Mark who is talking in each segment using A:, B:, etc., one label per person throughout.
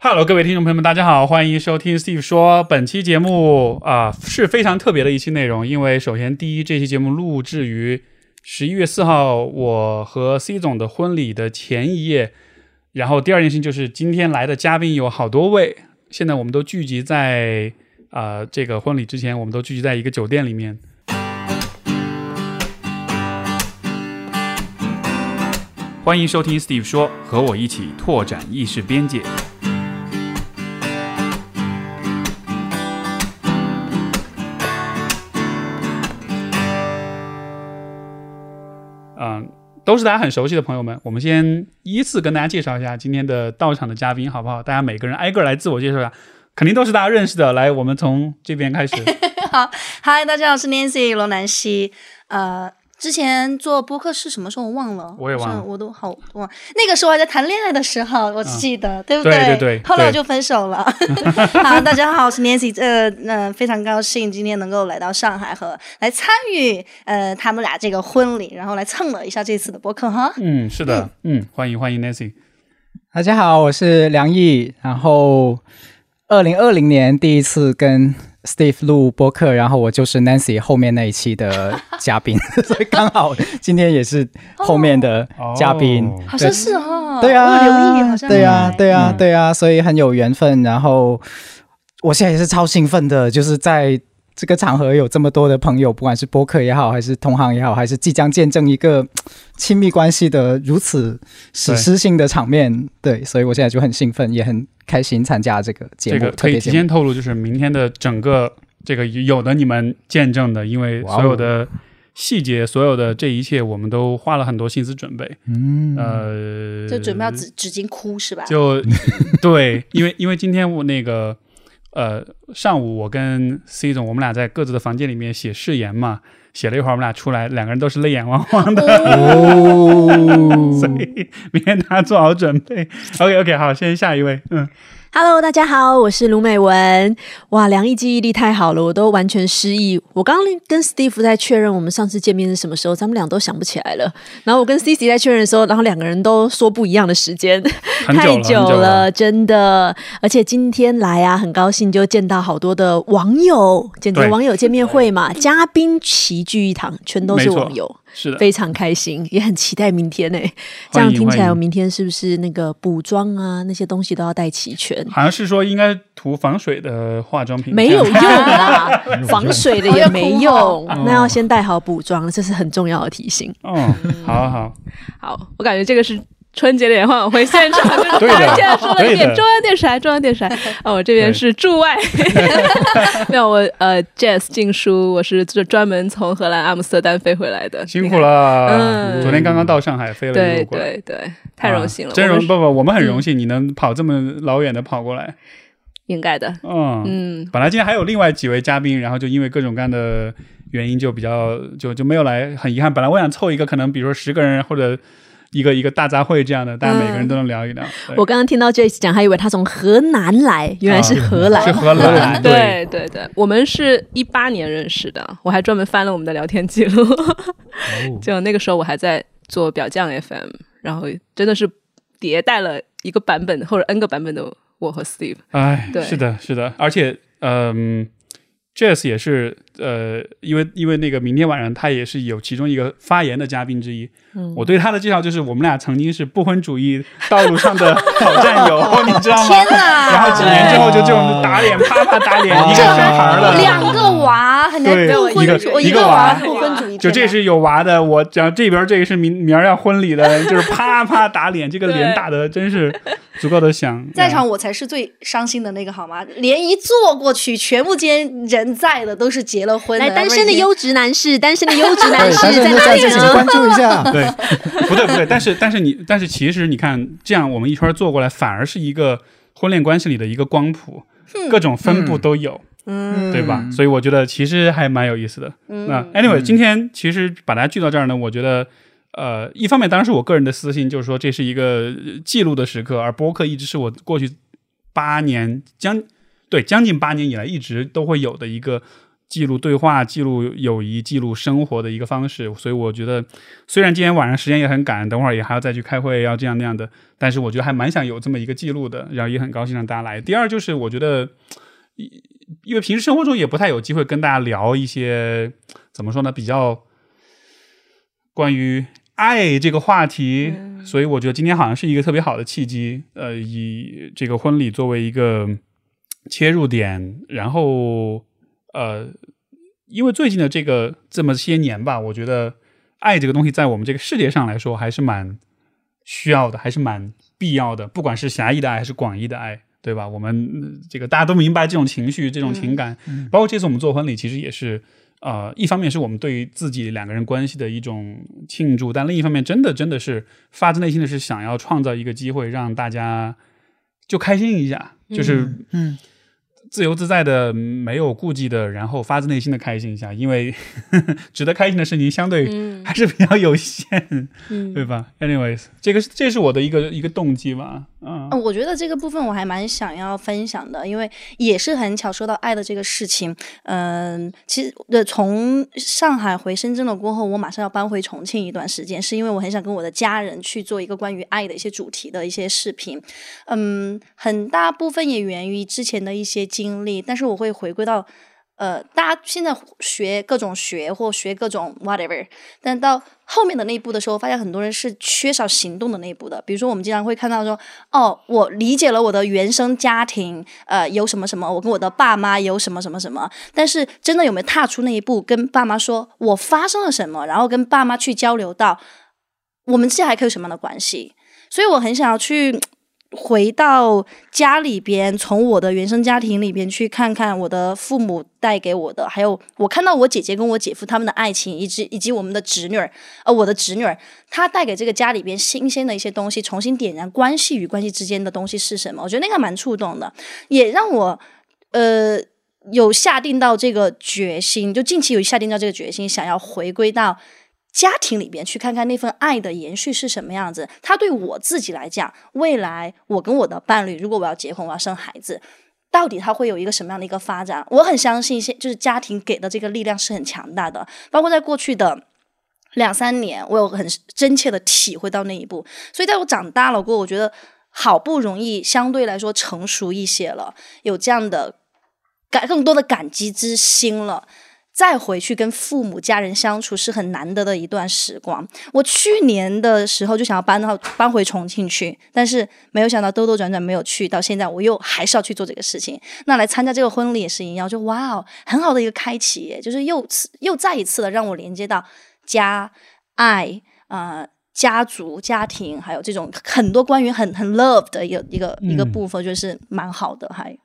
A: Hello，各位听众朋友们，大家好，欢迎收听 Steve 说。本期节目啊、是非常特别的一期内容，因为首先第一，这期节目录制于十一月四号我和 C 总的婚礼的前一夜。然后第二件事情就是今天来的嘉宾有好多位，现在我们都聚集在啊、这个婚礼之前，我们都聚集在一个酒店里面。欢迎收听 Steve 说，和我一起拓展意识边界。都是大家很熟悉的朋友们。我们先依次跟大家介绍一下今天的到场的嘉宾，好不好？大家每个人挨个来自我介绍一下，肯定都是大家认识的。来，我们从这边开始。
B: 好嗨，大家好，我是 Nancy 罗南希。呃，之前做播客是什么时候我忘了，
A: 我也忘了
B: 我都好忘。那个时候还在谈恋爱的时候，我记得，对不
A: 对对
B: 对
A: 对对
B: 后来我就分手了。好，大家好，我是 Nancy。呃，那、非常高兴今天能够来到上海和来参与呃他们俩这个婚礼，然后来蹭了一下这次的播客哈。
A: 嗯，是的，嗯，欢迎欢迎 Nancy。
C: 大家好，我是梁毅。然后，二零二零年第一次跟 Steve 录播客，然后我就是 Nancy 后面那一期的嘉宾，所以刚好今天也是后面的嘉宾。
A: 哦
B: 好像是哈，
C: 对啊，
B: 我有留意，好像
C: 对啊，对啊，
A: 嗯
C: 对啊，所以很有缘分。然后我现在也是超兴奋的，就是在这个场合有这么多的朋友，不管是播客也好，还是同行也好，还是即将见证一个亲密关系的如此史诗性的场面，对，所以我现在就很兴奋，也很开心参加这个节目，
A: 这个可以。提前透露，就是明天的整个这个有的你们见证的，因为所有的细节，所有的这一切，我们都花了很多心思准备。
C: 嗯，
A: 呃，
B: 就准备要纸纸巾哭是吧？
A: 就对，因为因为今天我那个呃上午我跟 C 总我们俩在各自的房间里面写誓言嘛，写了一会儿，我们俩出来，两个人都是泪眼汪汪的，
C: 哦
A: 所以明天大家做好准备。OK OK，好，先下一位，嗯，
D: Hello，大家好，我是卢美文。哇，梁毅记忆力太好了，我都完全失忆。我刚刚跟 Steve 在确认我们上次见面是什么时候，咱们俩都想不起来了。然后我跟 Cici 在确认的时候，然后两个人都说不一样的时间，
A: 久
D: 太久
A: 久了
D: 真的。而且今天来啊，很高兴就见到好多的网友，简直网友见面会嘛，嘉宾齐聚一堂，全都是网友。
A: 是的，
D: 非常开心，也很期待明天呢、这样听起来，我明天是不是那个补妆啊那些东西都要带齐全？
A: 好像是说应该涂防水的化妆品，
D: 没有用啦，防水的也没用
A: 哦，
D: 那要先带好补妆，这是很重要的提醒。
A: 嗯，好好，
E: 好，我感觉这个是春节联欢晚会现场，就是大家说了一遍中央电视台，中央电视台。哦，我这边是驻外，没有我呃，Jazz 静书，我是专专门从荷兰阿姆斯特丹飞回来的，
A: 辛苦了，
E: 嗯
A: 昨天刚刚到上海，飞了一路过来。
E: 对对，太荣幸了，
A: 啊真荣不不，我们很荣幸你能跑这么老远的跑过来。
E: 应该的。
A: 嗯
E: 嗯，
A: 本来今天还有另外几位嘉宾，然后就因为各种各样的原因就比较就就没有来，很遗憾。本来我想凑一个可能比如说十个人或者一个一个大杂烩这样的，大家每个人都能聊一聊。对
D: 我刚刚听到 Jace 讲，还以为他从河南来，原来是荷兰。
A: 是荷兰，
E: 对对对，我们是一八年认识的，我还专门翻了我们的聊天记录，就那个时候我还在做表匠 FM，然后真的是迭代了一个版本或者 N 个版本的我和 Steve。
A: 哎，
E: 对
A: 是的，是的，而且嗯。Jazz 也是，呃，因为因为那个明天晚上他也是有其中一个发言的嘉宾之一。
D: 嗯
A: 我对他的介绍就是，我们俩曾经是不婚主义道路上的好战友，你知道吗？
B: 天哪！
A: 然后几年之后就这种打脸，啪啪打脸，一个生孩了，
B: 两个娃，很难
A: 对
B: 不婚
A: 一个一个娃
B: 娃不婚主义，
A: 就这是有娃的，我讲这边这个是明明儿要婚礼的，就是啪啪打脸，这个脸打的真是足够的响。
B: 在场我才是最伤心的那个好吗？连一坐过去，全部间人在的都是结了婚
D: 来，单身的优质男士，单身的优质男，士在哪里？
C: 关注一下。
A: 对，不对不对，但是但是你但是其实你看，这样我们一圈坐过来，反而是一个婚恋关系里的一个光谱，各种分布都有。
B: 嗯
A: 对吧？所以我觉得其实还蛮有意思的。那
B: 嗯
A: anyway，今天其实把大家聚到这儿呢，我觉得，呃，一方面当然是我个人的私心，就是说这是一个呃记录的时刻，而播客一直是我过去八年将对将近八年以来一直都会有的一个记录对话、记录友谊、记录生活的一个方式。所以我觉得，虽然今天晚上时间也很赶，等会儿也还要再去开会，要这样那样的，但是我觉得还蛮想有这么一个记录的，然后也很高兴让大家来。第二就是我觉得，因为平时生活中也不太有机会跟大家聊一些怎么说呢，比较关于爱这个话题，所以我觉得今天好像是一个特别好的契机，呃，以这个婚礼作为一个切入点，然后。呃，因为最近的这个这么些年吧，我觉得爱这个东西在我们这个世界上来说还是蛮需要的，还是蛮必要的。不管是狭义的爱还是广义的爱，对吧？我们这个大家都明白这种情绪、这种情感，包括这次我们做婚礼，其实也是呃，一方面是我们对于自己两个人关系的一种庆祝，但另一方面，真的真的是发自内心的是想要创造一个机会，让大家就开心一下，就是
C: 嗯。
A: 自由自在的，没有顾忌的，然后发自内心的开心一下，因为 值得开心的事情相对还是比较有限，对吧？Anyways，这个这是我的一个一个动机吧。嗯，
B: 我觉得这个部分我还蛮想要分享的，因为也是很巧说到爱的这个事情。嗯，其实呃从上海回深圳了过后，我马上要搬回重庆一段时间，是因为我很想跟我的家人去做一个关于爱的一些主题的一些视频。嗯，很大部分也源于之前的一些经历，但是我会回归到。呃，大家现在学各种学或学各种 whatever，但到后面的那一步的时候，发现很多人是缺少行动的那一步的。比如说，我们经常会看到说，哦，我理解了我的原生家庭，呃，有什么什么，我跟我的爸妈有什么什么什么，但是真的有没有踏出那一步，跟爸妈说我发生了什么，然后跟爸妈去交流到我们之间还可以有什么样的关系？所以我很想要去。回到家里边，从我的原生家庭里边去看看我的父母带给我的，还有我看到我姐姐跟我姐夫他们的爱情，以及以及我们的侄女儿，呃，我的侄女儿，她带给这个家里边新鲜的一些东西，重新点燃关系与关系之间的东西是什么？我觉得那个蛮触动的，也让我呃有下定到这个决心，就近期有下定到这个决心，想要回归到。家庭里边去看看那份爱的延续是什么样子。他对我自己来讲，未来我跟我的伴侣，如果我要结婚，我要生孩子，到底他会有一个什么样的一个发展？我很相信，现就是家庭给的这个力量是很强大的。包括在过去的两三年，我有很真切的体会到那一步。所以在我长大了过后，我觉得好不容易相对来说成熟一些了，有这样的感更多的感激之心了。再回去跟父母家人相处是很难得的一段时光。我去年的时候就想要搬到搬回重庆去，但是没有想到兜兜转转没有去到现在，我又还是要去做这个事情。那来参加这个婚礼也是一样，就哇哦，很好的一个开启，就是又次又再一次的让我连接到家、爱、呃家族、家庭，还有这种很多关于很很 love 的一个一个一个部分，就是蛮好的，还。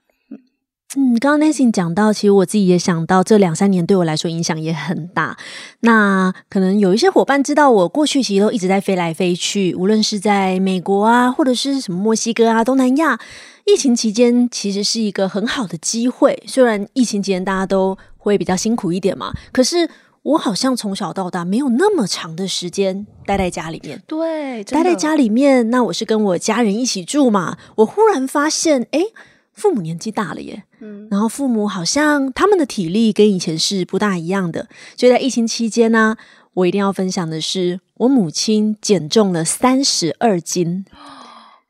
D: 嗯，刚刚 Nancy 讲到，其实我自己也想到，这两三年对我来说影响也很大。那可能有一些伙伴知道，我过去其实都一直在飞来飞去，无论是在美国啊，或者是什么墨西哥啊、东南亚。疫情期间其实是一个很好的机会，虽然疫情期间大家都会比较辛苦一点嘛，可是我好像从小到大没有那么长的时间待在家里面。
B: 对，
D: 待在家里面，那我是跟我家人一起住嘛，我忽然发现，哎。父母年纪大了耶，嗯，然后父母好像他们的体力跟以前是不大一样的，所以在疫情期间呢，我一定要分享的是，我母亲减重了三十二斤，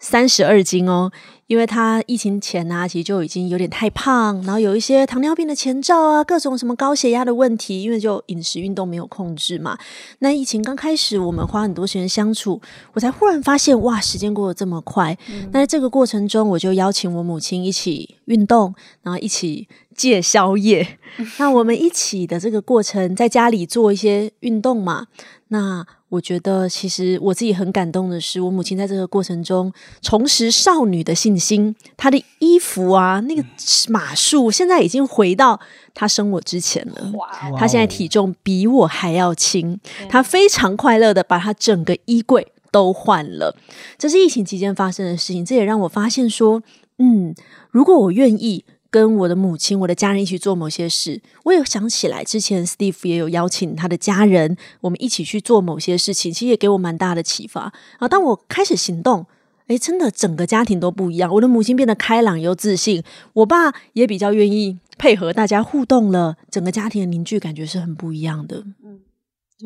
D: 三十二斤哦。因为他疫情前呢，其实就已经有点太胖，然后有一些糖尿病的前兆啊，各种什么高血压的问题，因为就饮食运动没有控制嘛。那疫情刚开始，我们花很多时间相处，我才忽然发现，哇，时间过得这么快。那在这个过程中，我就邀请我母亲一起运动，然后一起戒宵夜。那我们一起的这个过程，在家里做一些运动嘛。那我觉得，其实我自己很感动的是，我母亲在这个过程中重拾少女的信心。她的衣服啊，那个码数现在已经回到她生我之前了。她现在体重比我还要轻。她非常快乐的把她整个衣柜都换了。这是疫情期间发生的事情，这也让我发现说，嗯，如果我愿意。跟我的母亲、我的家人一起做某些事，我也想起来之前 Steve 也有邀请他的家人，我们一起去做某些事情，其实也给我蛮大的启发。啊，当我开始行动，哎，真的整个家庭都不一样。我的母亲变得开朗又自信，我爸也比较愿意配合大家互动了，整个家庭的凝聚感觉是很不一样的。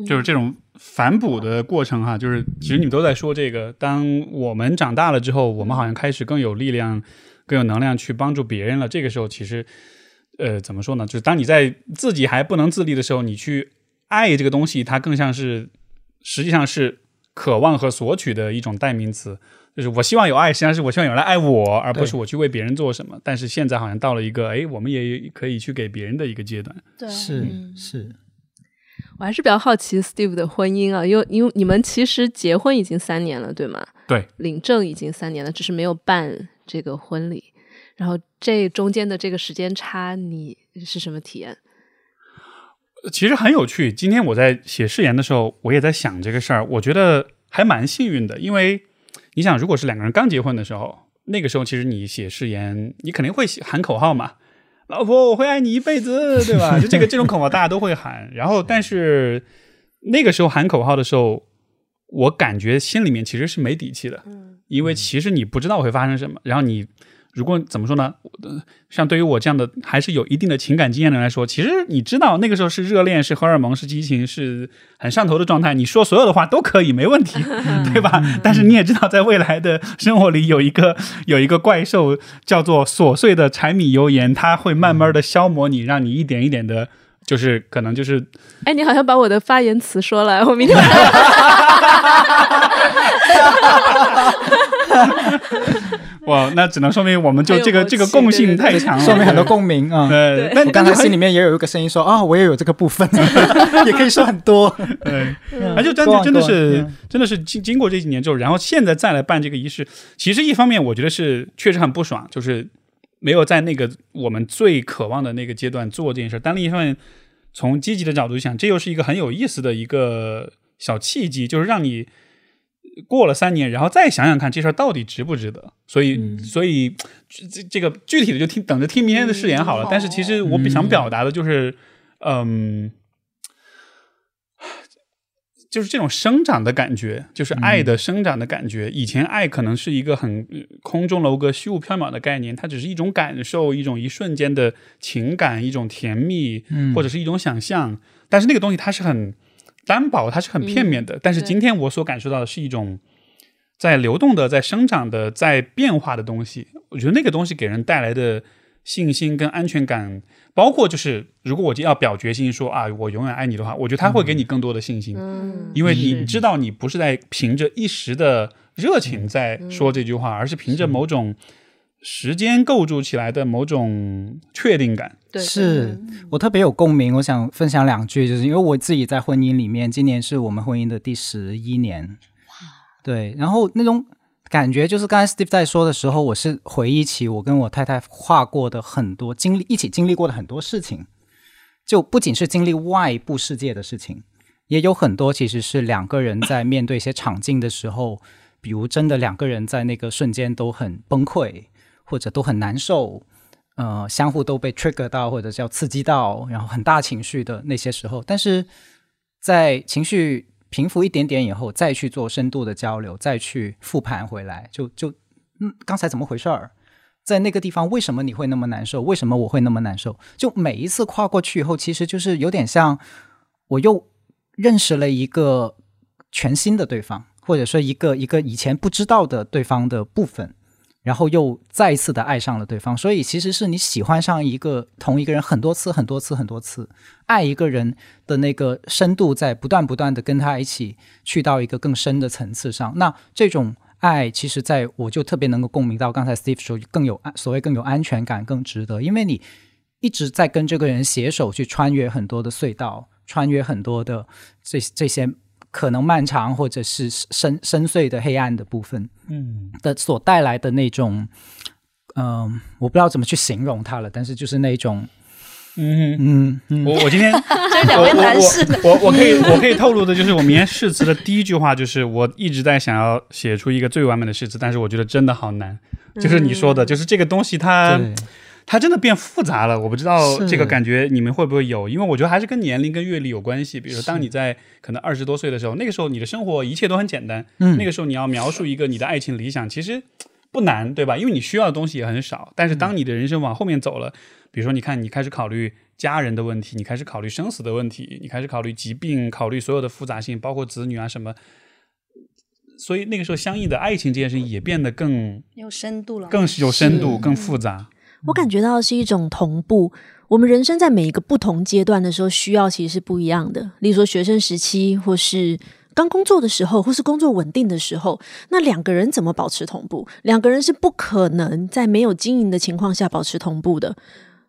A: 就是这种反哺的过程哈，就是其实你们都在说这个，当我们长大了之后，我们好像开始更有力量、更有能量去帮助别人了。这个时候，其实呃，怎么说呢？就是当你在自己还不能自立的时候，你去爱这个东西，它更像是实际上是渴望和索取的一种代名词。就是我希望有爱，实际上是我希望有人来爱我，而不是我去为别人做什么。但是现在好像到了一个，哎，我们也可以去给别人的一个阶段。
B: 对，
C: 是是，
E: 我还是比较好奇 Steve 的婚姻啊，因为因为你们其实结婚已经三年了，对吗？
A: 对，
E: 领证已经三年了，只是没有办这个婚礼。然后这中间的这个时间差，你是什么体验？
A: 其实很有趣。今天我在写誓言的时候，我也在想这个事儿。我觉得还蛮幸运的，因为你想，如果是两个人刚结婚的时候，那个时候其实你写誓言，你肯定会喊口号嘛，“老婆，我会爱你一辈子”，对吧？就这个这种口号大家都会喊。然后，但是那个时候喊口号的时候，我感觉心里面其实是没底气的，因为其实你不知道会发生什么。然后你。如果怎么说呢？像对于我这样的还是有一定的情感经验的人来说，其实你知道那个时候是热恋，是荷尔蒙，是激情，是很上头的状态。你说所有的话都可以，没问题，对吧？但是你也知道，在未来的生活里，有一个有一个怪兽叫做琐碎的柴米油盐，它会慢慢的消磨你，让你一点一点的，就是可能就是，
E: 哎，你好像把我的发言词说了，我明天。晚上。
A: 哇，那只能说明我们就这个这个共性太强了，
C: 说明很多共鸣啊。
A: 对，
C: 那刚才心里面也有一个声音说啊，我也有这个部分，也可以说很多。
A: 对，而就真的真的是真的是经经过这几年之后，然后现在再来办这个仪式，其实一方面我觉得是确实很不爽，就是没有在那个我们最渴望的那个阶段做这件事。但另一方面，从积极的角度想，这又是一个很有意思的一个小契机，就是让你。过了三年，然后再想想看这事儿到底值不值得。所以，所以这这个具体的就听等着听明天的誓言好了。但是，其实我想表达的就是，嗯，就是这种生长的感觉，就是爱的生长的感觉。以前爱可能是一个很空中楼阁、虚无缥缈的概念，它只是一种感受，一种一瞬间的情感，一种甜蜜，或者是一种想象。但是那个东西它是很。单薄它是很片面的，但是今天我所感受到的是一种在流动的、在生长的、在变化的东西。我觉得那个东西给人带来的信心跟安全感，包括就是如果我要表决心说啊，我永远爱你的话，我觉得他会给你更多的信心，嗯，因为你知道你不是在凭着一时的热情在说这句话，而是凭着某种。时间构筑起来的某种确定感，
C: 是我特别有共鸣。我想分享两句，就是因为我自己在婚姻里面，今年是我们婚姻的第十一年。哇对，然后那种感觉，就是刚才 Steve 在说的时候，我是回忆起我跟我太太画过的很多经历，一起经历过的很多事情，就不仅是经历外部世界的事情，也有很多其实是两个人在面对一些场景的时候，比如真的两个人在那个瞬间都很崩溃。或者都很难受，呃，相互都被 trigger 到，或者叫刺激到，然后很大情绪的那些时候，但是在情绪平复一点点以后，再去做深度的交流，再去复盘回来，就就嗯，刚才怎么回事儿？在那个地方为什么你会那么难受？为什么我会那么难受？就每一次跨过去以后，其实就是有点像我又认识了一个全新的对方，或者说一个一个以前不知道的对方的部分。然后又再一次的爱上了对方，所以其实是你喜欢上一个同一个人很多次、很多次、很多次，爱一个人的那个深度在不断不断的跟他一起去到一个更深的层次上。那这种爱，其实在我就特别能够共鸣到刚才 Steve 说更有所谓更有安全感、更值得，因为你一直在跟这个人携手去穿越很多的隧道，穿越很多的这这些。可能漫长或者是深深邃的黑暗的部分，嗯，的所带来的那种，嗯，我不知道怎么去形容它了，但是就是那种，
A: 嗯嗯，我我今天
B: 这两位男士，
A: 我我可以我可以透露的就是，我明天誓词的第一句话就是我一直在想要写出一个最完美的誓词，但是我觉得真的好难，就是你说的，就是这个东西它。它真的变复杂了。我不知道这个感觉你们会不会有，因为我觉得还是跟年龄跟阅历有关系。比如说，当你在可能二十多岁的时候，那个时候你的生活一切都很简单，
C: 嗯
A: 那个时候你要描述一个你的爱情理想，其实不难，对吧？因为你需要的东西也很少。但是当你的人生往后面走了，比如说，你看你开始考虑家人的问题，你开始考虑生死的问题，你开始考虑疾病，考虑所有的复杂性，包括子女啊什么。所以那个时候，相应的爱情这件事情也变得更
B: 有深度了，
A: 更有深度、更复杂。
D: 我感觉到的是一种同步。我们人生在每一个不同阶段的时候，需要其实是不一样的。例如说学生时期，或是刚工作的时候，或是工作稳定的时候，那两个人怎么保持同步？两个人是不可能在没有经营的情况下保持同步的。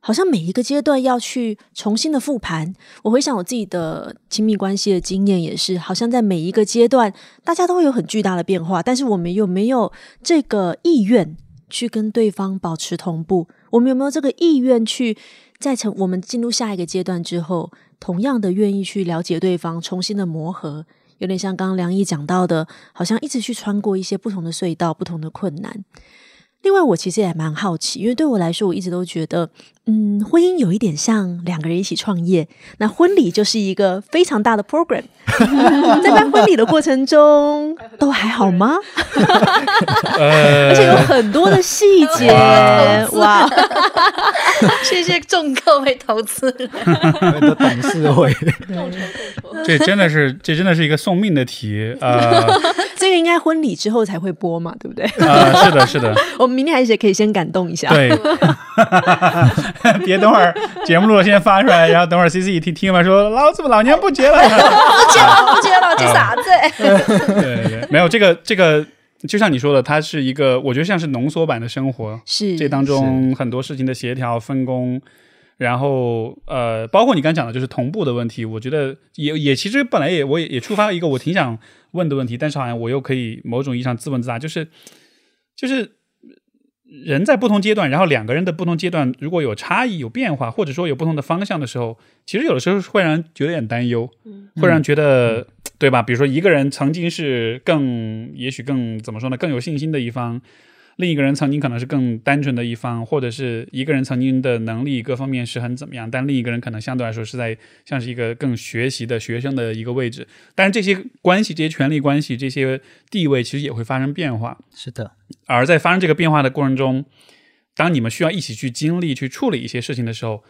D: 好像每一个阶段要去重新的复盘。我回想我自己的亲密关系的经验，也是好像在每一个阶段，大家都会有很巨大的变化，但是我们有没有这个意愿去跟对方保持同步？我们有没有这个意愿去在成我们进入下一个阶段之后，同样的愿意去了解对方，重新的磨合？有点像刚刚梁毅讲到的，好像一直去穿过一些不同的隧道、不同的困难。另外，我其实也蛮好奇，因为对我来说，我一直都觉得，嗯，婚姻有一点像两个人一起创业，那婚礼就是一个非常大的 program。在办婚礼的过程中，都还好吗？
A: 呃
D: 而且有很多的细节，哇！
B: 谢谢众各位投资人。
C: 我的董事会，
A: 这真的是这真的是一个送命的题，呃
D: 这个应该婚礼之后才会播嘛，对不对？
A: 呃，是的，是的，
D: 我们明天还是可以先感动一下。
A: 对，别等会儿节目录了先发出来，然后等会儿 C C 一听听完说老子们老娘不结了，
B: 不接了，不接了，这啥子？
A: 对对对，没有这个这个，就像你说的，它是一个我觉得像是浓缩版的生活，
D: 是
A: 这当中很多事情的协调分工。然后，呃，包括你刚讲的，就是同步的问题，我觉得也也其实本来也我也也触发了一个我挺想问的问题，但是好像我又可以某种意义上自问自答，就是就是人在不同阶段，然后两个人的不同阶段如果有差异、有变化，或者说有不同的方向的时候，其实有的时候会让人觉得有点担忧，会让人觉得、对吧？比如说一个人曾经是更，也许更怎么说呢，更有信心的一方。另一个人曾经可能是更单纯的一方，或者是一个人曾经的能力各方面是很怎么样，但另一个人可能相对来说是在像是一个更学习的学生的一个位置。但是这些关系、这些权力关系、这些地位其实也会发生变化。
C: 是的，
A: 而在发生这个变化的过程中，当你们需要一起去经历、去处理一些事情的时候，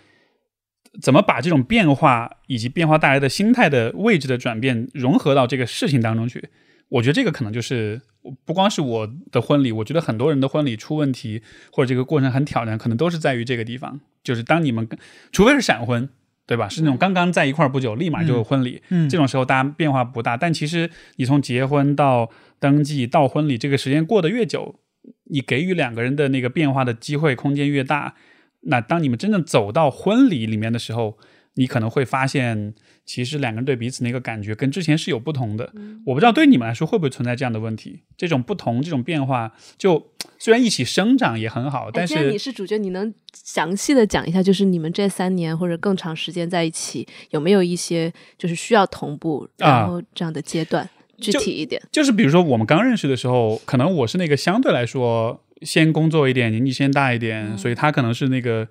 A: 怎么把这种变化以及变化带来的心态的位置的转变融合到这个事情当中去？我觉得这个可能就是不光是我的婚礼，我觉得很多人的婚礼出问题或者这个过程很挑战，可能都是在于这个地方。就是当你们除非是闪婚，对吧？是那种刚刚在一块儿不久，立马就有婚礼，
C: 嗯
A: 这种时候大家变化不大。但其实你从结婚到登记到婚礼，这个时间过得越久，你给予两个人的那个变化的机会空间越大。那当你们真正走到婚礼里面的时候，你可能会发现，其实两个人对彼此那个感觉跟之前是有不同的。我不知道对你们来说会不会存在这样的问题？这种不同，这种变化，就虽然一起生长也很好，但是
E: 你是主角，你能详细的讲一下，就是你们这三年或者更长时间在一起，有没有一些就是需要同步，
A: 啊
E: 然后这样的阶段，具体一点？
A: 就是比如说我们刚认识的时候，可能我是那个相对来说先工作一点，年纪先大一点，所以他可能是那个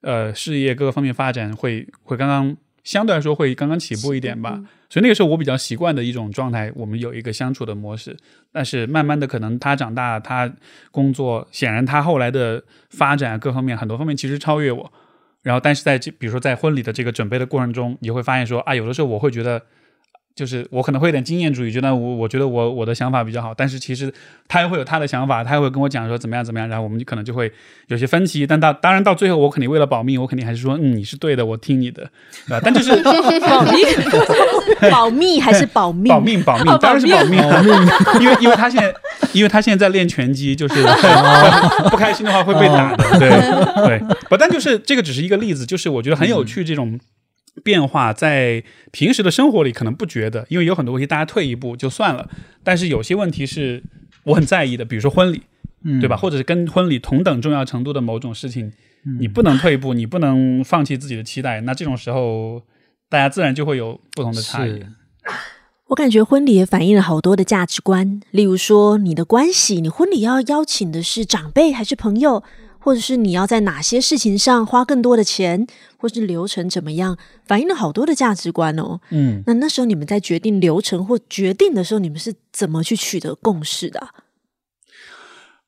A: 呃事业各个方面发展会会刚刚相对来说会刚刚起步一点吧。所以那个时候我比较习惯的一种状态，我们有一个相处的模式。但是慢慢的，可能他长大，他工作，显然他后来的发展各方面很多方面其实超越我。然后，但是在这比如说在婚礼的这个准备的过程中，你会发现说啊，有的时候我会觉得。就是我可能会有点经验主义，觉得我我觉得我我的想法比较好，但是其实他也会有他的想法，他也会跟我讲说怎么样怎么样，然后我们就可能就会有些分歧。但到当然到最后，我肯定为了保命，我肯定还是说嗯你是对的，我听你的，对吧？但就是
D: 保密，保密还是保命？
A: 保命保命，当然是保命，因为因为他现在因为他现在在练拳击，就是 不开心的话会被打的，对对。不，但就是这个只是一个例子，就是我觉得很有趣这种。变化在平时的生活里可能不觉得，因为有很多问题大家退一步就算了。但是有些问题是我很在意的，比如说婚礼，
C: 嗯
A: 对吧？？或者是跟婚礼同等重要程度的某种事情，你不能退一步，你不能放弃自己的期待。那这种时候，大家自然就会有不同的差异。
D: 我感觉婚礼也反映了好多的价值观，例如说你的关系，你婚礼要邀请的是长辈还是朋友，或者是你要在哪些事情上花更多的钱，或是流程怎么样，反映了好多的价值观哦。
A: 嗯，
D: 那那时候你们在决定流程或决定的时候，你们是怎么去取得共识的啊、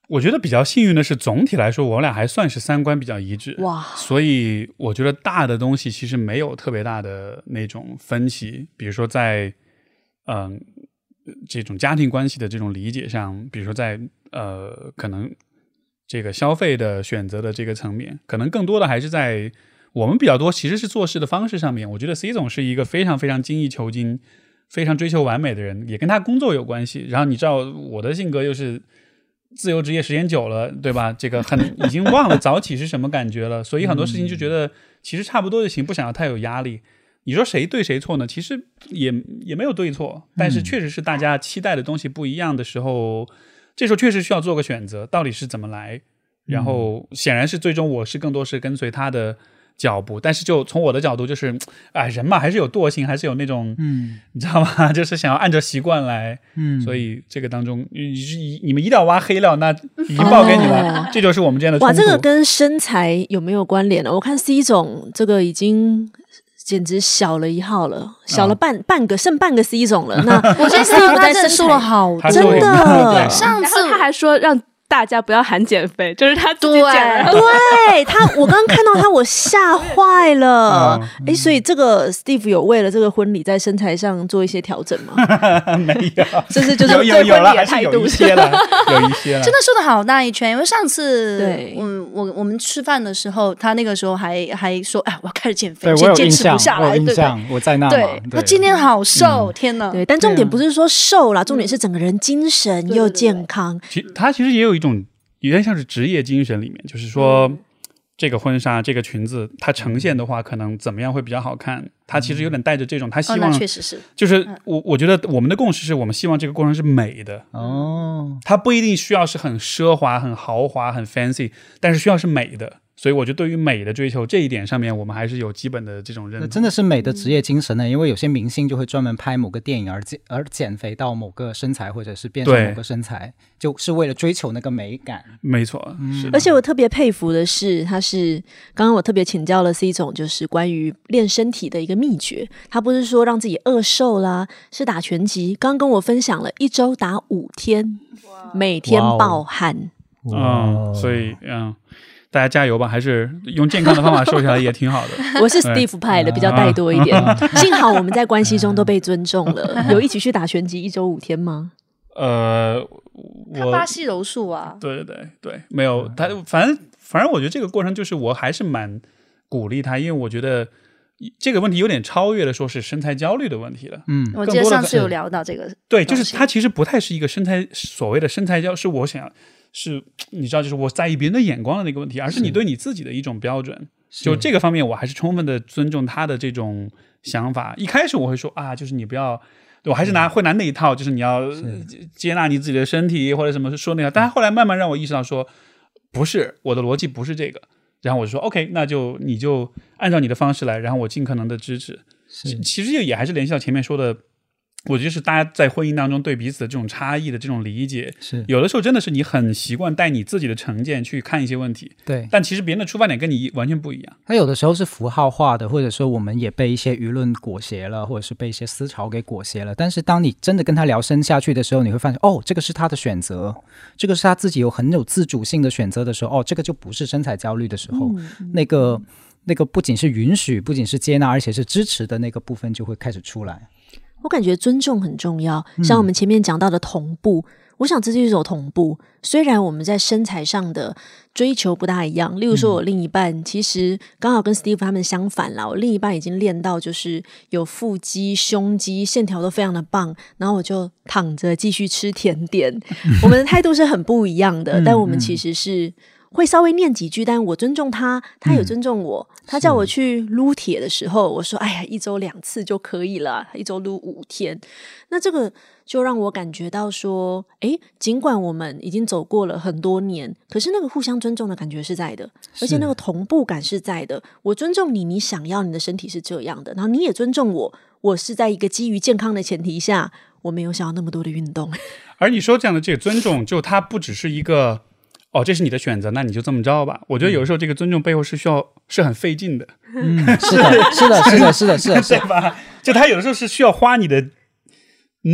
A: 我觉得比较幸运的是，总体来说我俩还算是三观比较一致。
D: 哇，
A: 所以我觉得大的东西其实没有特别大的那种分歧，比如说在嗯、这种家庭关系的这种理解上，比如说在呃可能这个消费的选择的这个层面，可能更多的还是在我们比较多其实是做事的方式上面。我觉得 C 总是一个非常非常精益求精、非常追求完美的人，也跟他工作有关系。然后你知道我的性格又是。自由职业时间久了，对吧？这个很 已经忘了早起是什么感觉了，所以很多事情就觉得其实差不多就行，不想要太有压力。你说谁对谁错呢？其实也也没有对错，但是确实是大家期待的东西不一样的时候，这时候确实需要做个选择，到底是怎么来。然后显然是最终我是更多是跟随他的脚步，但是就从我的角度就是，哎，人嘛还是有惰性，还是有那种，
C: 嗯
A: 你知道吗？就是想要按照习惯来。
C: 嗯，
A: 所以这个当中，你你你们一定要挖黑料，那已经报给你了，这就是我们之间的冲
D: 哇，这个跟身材有没有关联呢？我看 C 总这个已经简直小了一号了，小了半、半个，剩半个 C 总了。那
B: 我今天看到他真的瘦了好多，
D: 真的
B: 上次
E: 他还说让大家不要喊减肥，就是他自己
B: 对
E: 减了。
D: 对他，我刚刚看到他，我吓坏了
A: 嗯。
D: 哎、所以这个 Steve 有为了这个婚礼在身材上做一些调整吗？
A: 没有，
D: 这是就是
A: 有有
D: 对
A: 有了，
D: 婚礼的
A: 还是有
D: 态度
A: 一些了，有一些了。
B: 真的瘦的好大一圈，因为上次
D: 对
B: 嗯，我我们吃饭的时候，他那个时候还还说，哎，我要开始减肥，
C: 对我
B: 坚坚持不下，来，
C: 我？印象，我在那
B: 对，他今天好瘦，天哪！
D: 对，但重点不是说瘦啦，重点是整个人精神又健康。
A: 其他其实也有一种有点像是职业精神里面，就是说。这个婚纱、这个裙子，它呈现的话，可能怎么样会比较好看？它其实有点带着这种，他希望
B: 确实是，
A: 就是我我觉得我们的共识是我们希望这个过程是美的，
C: 哦，
A: 它不一定需要是很奢华、很豪华、很 fancy，但是需要是美的。所以我觉得对于美的追求这一点上面，我们还是有基本的这种认
C: 真的是美的职业精神呢，因为有些明星就会专门拍某个电影而减而减肥到某个身材，或者是变成某个身材，就是为了追求那个美感。
A: 没错，是
D: 而且我特别佩服的是，他是刚刚我特别请教了 C 总，就是关于练身体的一个秘诀。他不是说让自己饿瘦啦，是打拳击。刚跟我分享了一周打五天，每天暴汗。
A: 嗯，所以嗯，大家加油吧，还是用健康的方法瘦下来也挺好的。
D: 我是 Steve 派的，比较带多一点。幸好我们在关系中都被尊重了。有一起去打拳击一周五天吗？
A: 呃，我
B: 他巴西柔术啊，
A: 对对对对，没有他，反正反正我觉得这个过程就是我还是蛮鼓励他，因为我觉得这个问题有点超越了说是身材焦虑的问题了。
C: 嗯，
B: 我记得上次有聊到这个，
A: 对，就是
B: 东西
A: 它其实不太是一个身材所谓的身材焦，是我想是你知道，就是我在意别人的眼光的那个问题，而是你对你自己的一种标准。就这个方面，我还是充分的尊重他的这种想法。一开始我会说啊，就是你不要。我还是拿会拿那一套，就是你要呃接纳你自己的身体或者什么说那个，但是后来慢慢让我意识到说，不是我的逻辑不是这个，然后我就说 OK，那就你就按照你的方式来，然后我尽可能的支持。其其实也还是联系到前面说的，我觉得是大家在婚姻当中对彼此的这种差异的这种理解，
C: 是
A: 有的时候真的是你很习惯带你自己的成见去看一些问题，
C: 对。
A: 但其实别人的出发点跟你完全不一样。
C: 他有的时候是符号化的，或者说我们也被一些舆论裹挟了，或者是被一些思潮给裹挟了。但是当你真的跟他聊深下去的时候，你会发现，哦，这个是他的选择，这个是他自己有很有自主性的选择的时候，哦，这个就不是身材焦虑的时候，那个那个不仅是允许，不仅是接纳，而且是支持的那个部分就会开始出来。
D: 我感觉尊重很重要，像我们前面讲到的同步，我想这就是一种同步。虽然我们在身材上的追求不大一样，例如说我另一半、其实刚好跟 Steve 他们相反啦，我另一半已经练到就是有腹肌、胸肌，线条都非常的棒，然后我就躺着继续吃甜点。我们的态度是很不一样的，但我们其实是。会稍微念几句，但我尊重他，他也尊重我。他叫我去撸铁的时候，我说：“哎呀，一周两次就可以了，一周撸五天。”那这个就让我感觉到说，诶，尽管我们已经走过了很多年，可是那个互相尊重的感觉是在的，而且那个同步感是在的。我尊重你，你想要你的身体是这样的，然后你也尊重我，我是在一个基于健康的前提下，我没有想要那么多的运动。
A: 而你说这样的这个尊重，就它不只是一个哦，这是你的选择，那你就这么着吧。我觉得有时候这个尊重背后是需要是很费劲的，
C: 嗯，是的，是的，是的，是的，是的，是
A: 对吧？就他有的时候是需要花你的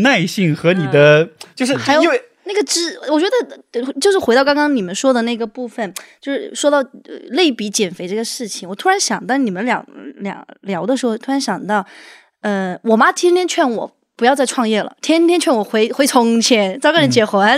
A: 耐性和你的，就是
B: 还有
A: 因为
B: 那个知，我觉得呃就是回到刚刚你们说的那个部分，就是说到呃类比减肥这个事情，我突然想到你们俩俩聊的时候，突然想到，呃，我妈天天劝我不要再创业了，天天劝我回回从前找个人结婚，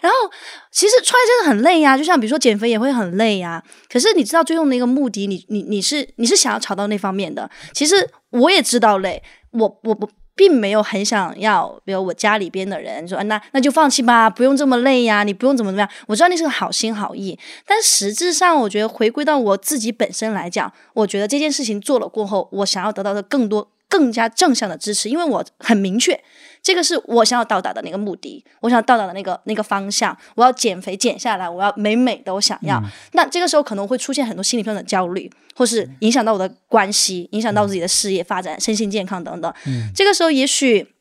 B: 然后其实创业真的很累呀，就像比如说减肥也会很累呀。可是你知道最终的一个目的，你你你是你是想要朝到那方面的。其实我也知道累，我我我并没有很想要，比如我家里边的人说，那那就放弃吧，不用这么累呀，你不用怎么怎么样。我知道那是个好心好意，但实质上我觉得回归到我自己本身来讲，我觉得这件事情做了过后，我想要得到的更多。更加正向的支持，因为我很明确，这个是我想要到达的那个目的，我想要到达的那个那个方向。我要减肥减下来，我要美美的，我想要。那这个时候可能会出现很多心理上的焦虑，或是影响到我的关系，影响到自己的事业发展、身心健康等等。这个时候，也许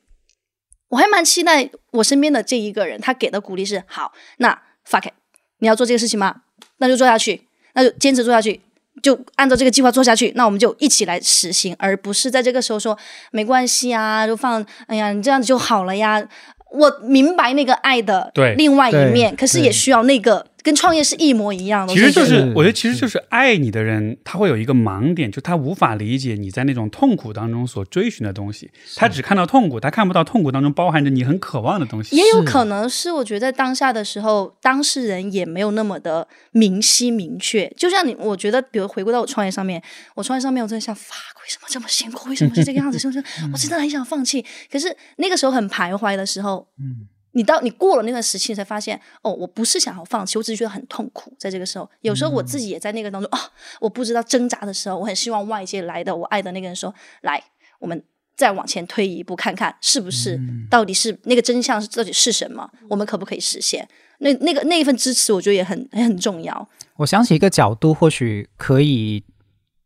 B: 我还蛮期待我身边的这一个人，他给的鼓励是：好，那 fuck it，你要做这个事情吗？那就做下去，那就坚持做下去。就按照这个计划做下去，那我们就一起来实行，而不是在这个时候说没关系啊，就放，哎呀，你这样子就好了呀。我明白那个爱的
A: 对
B: 另外一面，可是也需要那个跟创业是一模一样的。
A: 其实就是，我觉得其实就是爱你的人，他会有一个盲点，就他无法理解你在那种痛苦当中所追寻的东西，他只看到痛苦，他看不到痛苦当中包含着你很渴望的东西。
B: 也有可能是，我觉得在当下的时候，当事人也没有那么的明晰明确。就像你，我觉得，比如回归到我创业上面，我创业上面，我真的想，fuck，为什么这么辛苦？为什么是这个样子？是不是？我真的很想放弃。可是那个时候很徘徊的时候，嗯，你到你过了那段时期，你才发现，哦，我不是想要放弃，我只是觉得很痛苦。在这个时候，有时候我自己也在那个当中啊、我不知道挣扎的时候，我很希望外界来的我爱的那个人说，来，我们。再往前推一步，看看是不是到底是那个真相是到底是什么，我们可不可以实现？那那个那一份支持，我觉得也很也很重要。
C: 我想起一个角度，或许可以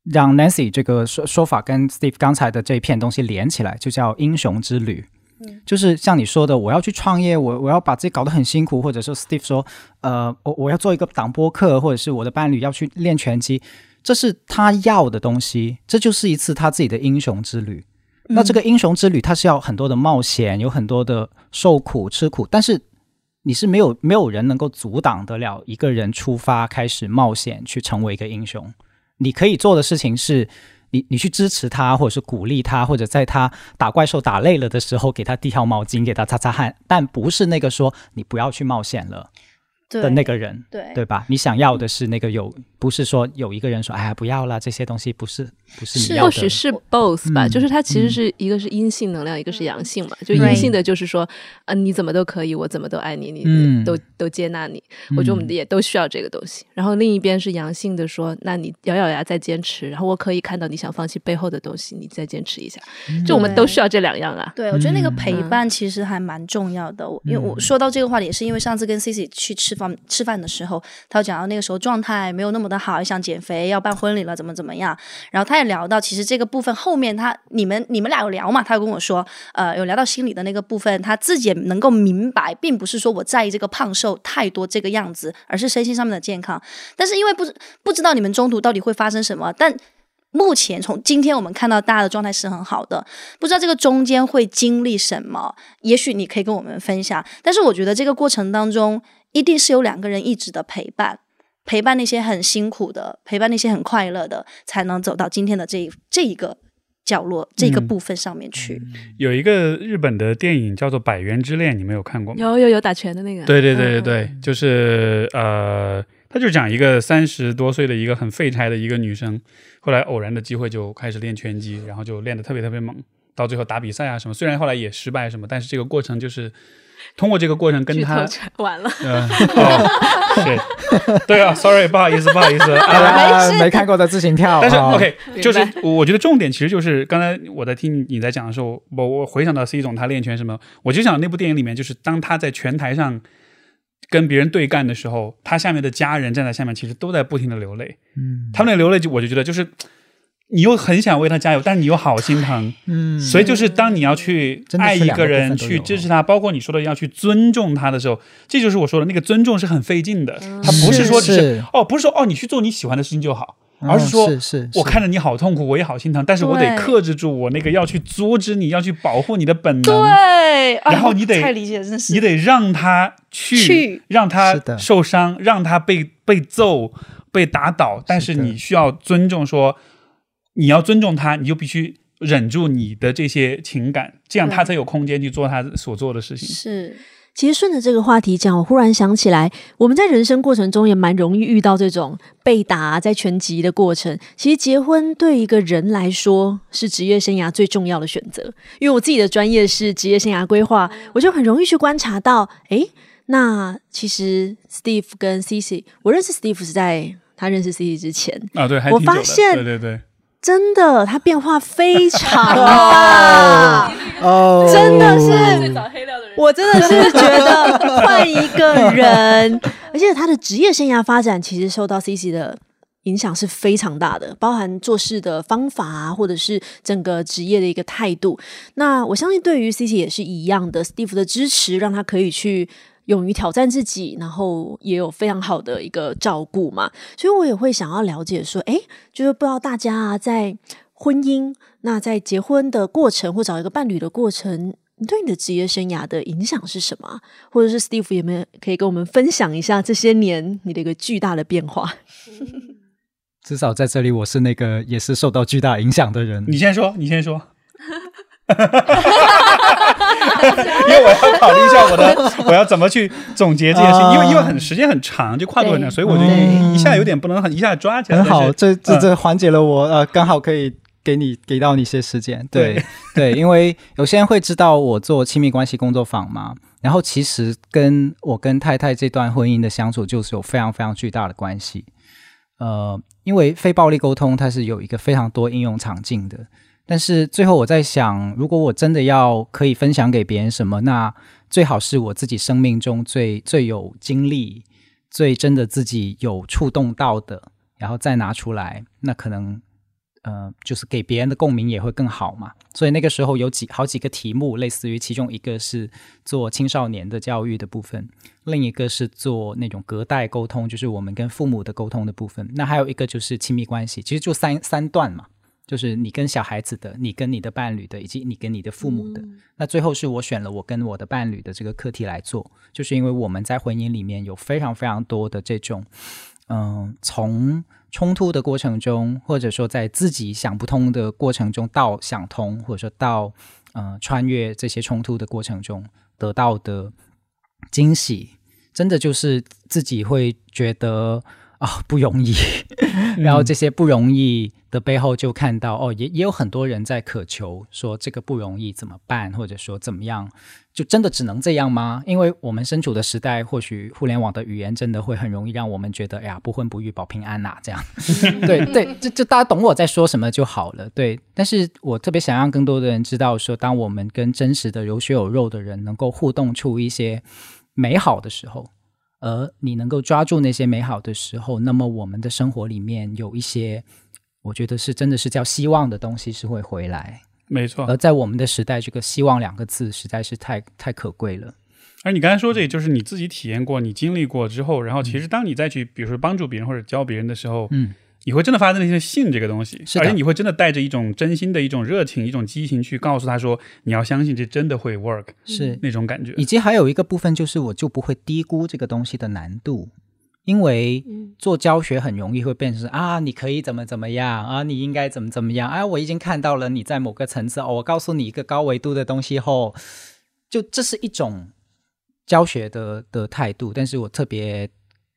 C: 让 Nancy 这个说说法跟 Steve 刚才的这一片东西连起来，就叫英雄之旅。就是像你说的，我要去创业，我我要把自己搞得很辛苦，或者说 Steve 说，呃，我我要做一个挡播客，或者是我的伴侣要去练拳击，这是他要的东西，这就是一次他自己的英雄之旅。那这个英雄之旅，他是要很多的冒险，有很多的受苦吃苦，但是你是没有没有人能够阻挡得了一个人出发开始冒险去成为一个英雄。你可以做的事情是，你你去支持他，或者是鼓励他，或者在他打怪兽打累了的时候，给他递条毛巾，给他擦擦汗，但不是那个说你不要去冒险了。的那个人，
B: 对
C: 对吧？你想要的是那个有，不是说有一个人说，哎呀不要了，这些东西不是不是
B: 是
C: 你要的，
E: 或许是 both 吧，
C: 嗯
E: 就是它其实是一个是阴性能量，一个是阳性嘛。就阴性的就是说，啊，你怎么都可以，我怎么都爱你，你
C: 嗯
E: 都都接纳你。我觉得我们也都需要这个东西。然后另一边是阳性的说，那你咬咬牙再坚持，然后我可以看到你想放弃背后的东西，你再坚持一下。就我们都需要这两样啊。
B: 对，我觉得那个
C: 嗯
B: 陪伴其实还蛮重要的。我因为我说到这个话题，也是因为上次跟 Cici 去吃饭吃饭的时候，他讲到那个时候状态没有那么的好，想减肥，要办婚礼了，怎么怎么样。然后他也聊到，其实这个部分后面他你们你们俩有聊嘛？他有跟我说，呃，有聊到心理的那个部分，他自己也能够明白，并不是说我在意这个胖瘦太多这个样子，而是身心上面的健康。但是因为不知不知道你们中途到底会发生什么，但目前从今天我们看到大家的状态是很好的，不知道这个中间会经历什么，也许你可以跟我们分享。但是我觉得这个过程当中，一定是有两个人一直的陪伴，陪伴那些很辛苦的，陪伴那些很快乐的，才能走到今天的这一这一个角落、这个部分上面去。
A: 有一个日本的电影叫做《百元之恋》，你们有看过吗？
E: 有有有打拳的那个，
A: 对对对对
E: 嗯
A: 对，就是呃，他就讲一个三十多岁的一个很废柴的一个女生，后来偶然的机会就开始练拳击，然后就练得特别特别猛，到最后打比赛啊什么，虽然后来也失败什么，但是这个过程就是通过这个过程跟
E: 剧
A: 她
E: 透，全完了。
A: 嗯、哦，是，对啊，sorry，不好意思，不好意思
C: 没看过的自行跳。
A: 但是
C: 哦
A: OK，就是我我觉得重点其实就是刚才我在听你在讲的时候，我我回想到 C 总他练拳什么，我就想那部电影里面就是当他在拳台上跟别人对干的时候，他下面的家人站在下面，其实都在不停的流泪。
C: 嗯，
A: 他们的流泪就我就觉得就是你又很想为他加油，但是你又好心疼。
C: 嗯，
A: 所以就是当你要去爱一个人，去支持他，包括你说的要去尊重他的时候，这就是我说的那个尊重是很费劲的。他不是说只是
C: 是。
A: 哦，不是说哦，你去做你喜欢的事情就好，
C: 嗯
A: 而是说
C: 是
A: 我看着你好痛苦，我也好心疼，但是我得克制住我那个要去阻止你，要去保护你的本能。
B: 对，哎
A: 然后你得
B: 太理解，真是。
A: 你得让他去，
B: 去。
A: 让他受伤，让他被被揍、被打倒，但是你需要尊重说，你要尊重他，你就必须忍住你的这些情感，这样他才有空间去做他所做的事情。
B: 是。
D: 其实顺着这个话题讲，我忽然想起来，我们在人生过程中也蛮容易遇到这种被打在拳击的过程。其实结婚对一个人来说是职业生涯最重要的选择，因为我自己的专业是职业生涯规划，我就很容易去观察到，诶，那其实 Steve 跟 Cici，我认识 Steve 是在他认识 Cici 之前，
A: 啊，对，还
D: 我发现
A: 对对对，
D: 真的他变化非常 大。
C: 哦，
D: 真的是我真的是觉得换一个人，而且他的职业生涯发展其实受到 CC 的影响是非常大的，包含做事的方法啊，或者是整个职业的一个态度。那我相信对于 CC 也是一样的，Steve 的支持让他可以去。勇于挑战自己，然后也有非常好的一个照顾嘛，所以我也会想要了解说，诶，就是不知道大家啊，在婚姻，那在结婚的过程或找一个伴侣的过程，你对你的职业生涯的影响是什么？或者是 Steve 有没有可以跟我们分享一下这些年你的一个巨大的变化？
C: 至少在这里，我是那个也是受到巨大影响的人。
A: 你先说，你先说。因为我要考虑一下我的，我要怎么去总结这件事情，因为因为很时间很长，就跨度很长，所以我就
C: 对
A: 一下有点不能很一下抓起来。
C: 很好，这这这缓解了我呃，刚好可以给你给到你一些时间。对对，因为有些人会知道我做亲密关系工作坊嘛，然后其实跟我跟太太这段婚姻的相处就是有非常非常巨大的关系。呃，因为非暴力沟通它是有一个非常多应用场景的，但是最后我在想，如果我真的要可以分享给别人什么，那最好是我自己生命中最最有经历、最真的自己有触动到的，然后再拿出来，那可能呃，就是给别人的共鸣也会更好嘛。所以那个时候有几好几个题目，类似于其中一个是做青少年的教育的部分，另一个是做那种隔代沟通，就是我们跟父母的沟通的部分。那还有一个就是亲密关系，其实就三三段嘛。就是你跟小孩子的，你跟你的伴侣的，以及你跟你的父母的。那最后是我选了我跟我的伴侣的这个课题来做，就是因为我们在婚姻里面有非常非常多的这种，嗯、从冲突的过程中，或者说在自己想不通的过程中到想通，或者说到嗯穿越这些冲突的过程中得到的惊喜，真的就是自己会觉得啊、不容易，然后这些不容易的背后就看到哦，也也有很多人在渴求说这个不容易怎么办，或者说怎么样，就真的只能这样吗？因为我们身处的时代，或许互联网的语言真的会很容易让我们觉得，哎呀，不婚不育保平安呐、这样。对对，就就大家懂我在说什么就好了。对，但是我特别想让更多的人知道说，当我们跟真实的有血有肉的人能够互动出一些美好的时候，而你能够抓住那些美好的时候，那么我们的生活里面有一些，我觉得是真的是叫希望的东西是会回来。
A: 没错。
C: 而在我们的时代，这个“希望”两个字实在是太太可贵了。
A: 而你刚才说这，就是你自己体验过、你经历过之后，然后其实当你再去，比如说帮助别人或者教别人的时候，
C: 嗯，
A: 你会真的发自内心的信这个东西，而且你会真的带着一种真心的一种热情、一种激情去告诉他说，你要相信这真的会 work
C: 是，
A: 那种感觉。
C: 以及还有一个部分就是，我就不会低估这个东西的难度，因为做教学很容易会变成啊，你可以怎么怎么样啊，你应该怎么怎么样，啊，我已经看到了你在某个层次哦，我告诉你一个高维度的东西后，就这是一种教学的的态度，但是我特别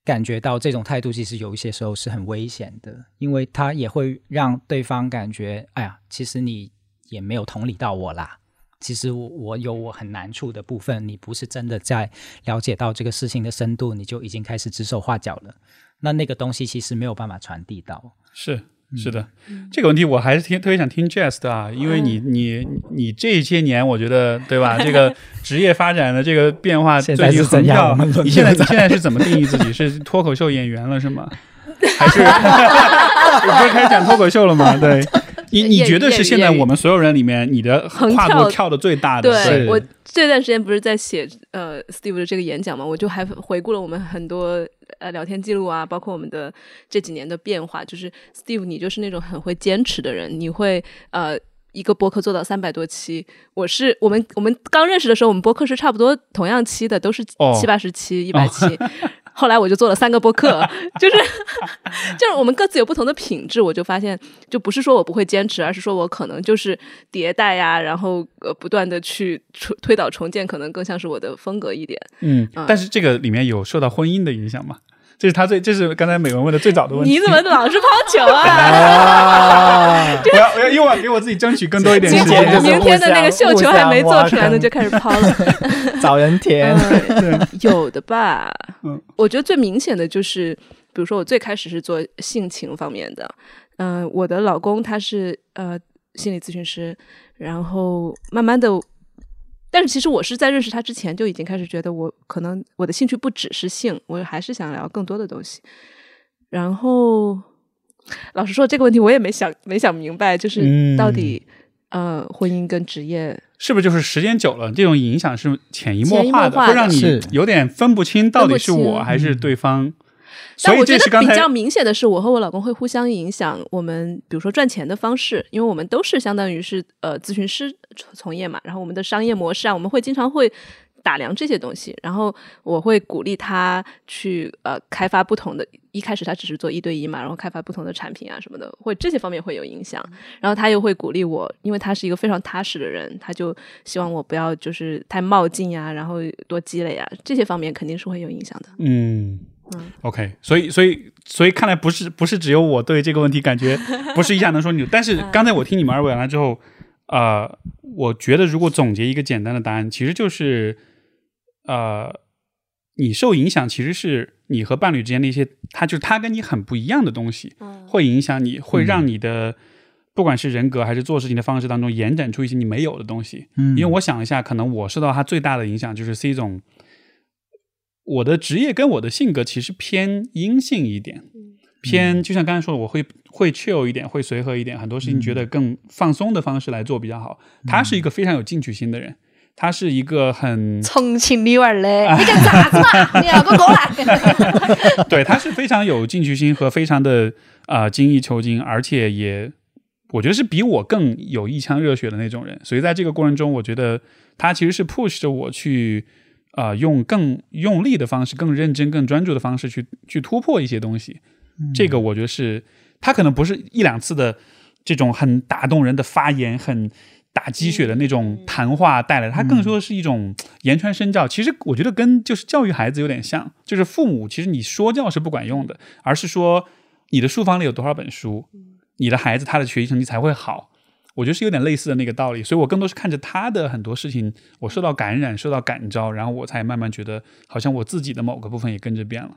C: 感觉到这种态度其实有一些时候是很危险的，因为他也会让对方感觉，哎呀，其实你也没有同理到我啦。其实我我有我很难处的部分，你不是真的在了解到这个事情的深度，你就已经开始指手画脚了。那那个东西其实没有办法传递到。
A: 是是的，这个问题我还是听特别想听 Jess 的啊，因为你你你这些年，我觉得对吧？这个 职业发展的这个变化
C: 现
A: 最近
C: 在是怎样
A: 横跳
C: 我们轮
A: 你现在
C: 流
A: 你现在是怎么定义自己？是脱口秀演员了是吗？还是 你不是开始讲脱口秀了吗？对，你你觉得是现在我们所有人里面，你的
E: 横
A: 跨度
E: 跳
A: 跳的最大的？
E: 对
C: 是
E: 我这段时间不是在写呃 Steve 的这个演讲嘛，我就还回顾了我们很多呃聊天记录啊，包括我们的这几年的变化。就是 Steve，你就是那种很会坚持的人，你会呃。一个播客做到三百多期，我是我们我们刚认识的时候，我们播客是差不多同样期的，都是
A: 哦
E: 七八十期、一百期。后来我就做了三个播客，就是 就是我们各自有不同的品质，我就发现，就不是说我不会坚持，而是说我可能就是迭代呀，然后呃不断的去推推倒重建，可能更像是我的风格一点。
A: 嗯，但是这个里面有受到婚姻的影响吗？这是他最，这是刚才美文问的最早的问题。
E: 你怎么老是抛球啊？
C: 啊，
A: 我要我要又要给我自己争取更多一点时间
E: 明天的那个绣球还没做出来呢，就开始抛了。
C: 找人填。
E: 嗯有的吧。
A: 嗯，
E: 我觉得最明显的就是，比如说我最开始是做性情方面的，嗯、我的老公他是呃心理咨询师，然后慢慢的。但是其实我是在认识他之前就已经开始觉得我可能我的兴趣不只是性，我还是想聊更多的东西。然后老实说这个问题我也没想没想明白，就是
A: 嗯
E: 到底、呃婚姻跟职业
A: 是不是就是时间久了，这种影响是潜移默化的，会让你有点分不清到底是我还是对方。
E: 但我觉得比较明显的是，我和我老公会互相影响我们，比如说赚钱的方式，因为我们都是相当于是呃咨询师从从业嘛，然后我们的商业模式啊，我们会经常会打量这些东西，然后我会鼓励他去呃开发不同的，一开始他只是做一对一嘛，然后开发不同的产品啊什么的，会这些方面会有影响，然后他又会鼓励我，因为他是一个非常踏实的人，他就希望我不要就是太冒进呀、然后多积累啊，这些方面肯定是会有影响的。
A: 嗯。OK，所以所以所以看来不是不是只有我对这个问题感觉不是一下能说你，但是刚才我听你们二位完了之后，呃，我觉得如果总结一个简单的答案，其实就是呃，你受影响其实是你和伴侣之间的一些，他就是他跟你很不一样的东西，会影响你，会让你的、不管是人格还是做事情的方式当中延展出一些你没有的东西。
C: 嗯。
A: 因为我想一下，可能我受到他最大的影响就是 C 总，我的职业跟我的性格其实偏阴性一点，偏就像刚才说的，我会会 chill 一点，会随和一点，很多事情觉得更放松的方式来做比较好。他是一个非常有进取心的人，他是一个很
B: 重庆女娃嘞，你干啥子嘛？你要给我过来！
A: 对，他是非常有进取心和非常的啊、呃精益求精，而且也我觉得是比我更有一腔热血的那种人。所以在这个过程中，我觉得他其实是 push 着我去啊、呃用更用力的方式、更认真、更专注的方式去去突破一些东西。这个我觉得是他可能不是一两次的这种很打动人的发言，很。打鸡血的那种谈话带来的，他更多的是一种言传身教。其实我觉得跟就是教育孩子有点像，就是父母其实你说教是不管用的，而是说你的书房里有多少本书，你的孩子他的学习成绩才会好。我觉得是有点类似的那个道理，所以我更多是看着他的很多事情，我受到感染，受到感召，然后我才慢慢觉得好像我自己的某个部分也跟着变了。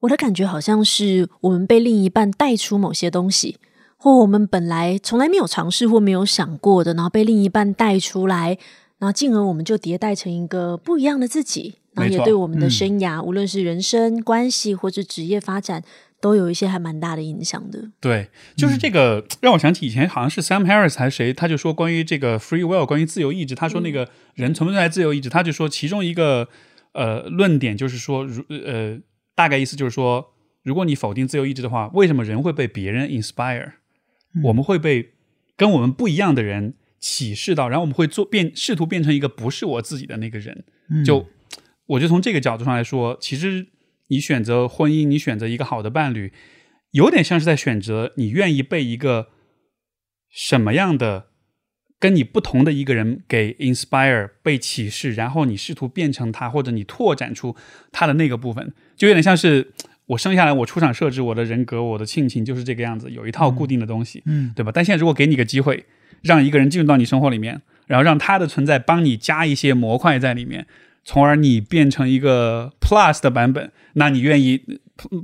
D: 我的感觉好像是我们被另一半带出某些东西，或我们本来从来没有尝试或没有想过的，然后被另一半带出来，然后进而我们就迭代成一个不一样的自己，然后也对我们的
C: 嗯
D: 生涯，无论是人生关系或者职业发展，都有一些还蛮大的影响的。
A: 对，就是这个、让我想起以前好像是 Sam Harris 还是谁，他就说关于这个 free will，关于自由意志，他说那个人存不存在自由意志，他就说其中一个呃论点就是说，如呃大概意思就是说，如果你否定自由意志的话，为什么人会被别人 inspire？、我们会被跟我们不一样的人启示到，然后我们会做变试图变成一个不是我自己的那个人。就我就从这个角度上来说，其实你选择婚姻，你选择一个好的伴侣，有点像是在选择你愿意被一个什么样的跟你不同的一个人给 inspire 被启示，然后你试图变成他，或者你拓展出他的那个部分，就有点像是我生下来我出厂设置我的人格，我的性情就是这个样子，有一套固定的东西，
C: 嗯，
A: 对吧？但现在如果给你个机会，让一个人进入到你生活里面，然后让他的存在帮你加一些模块在里面，从而你变成一个 plus 的版本，那你愿意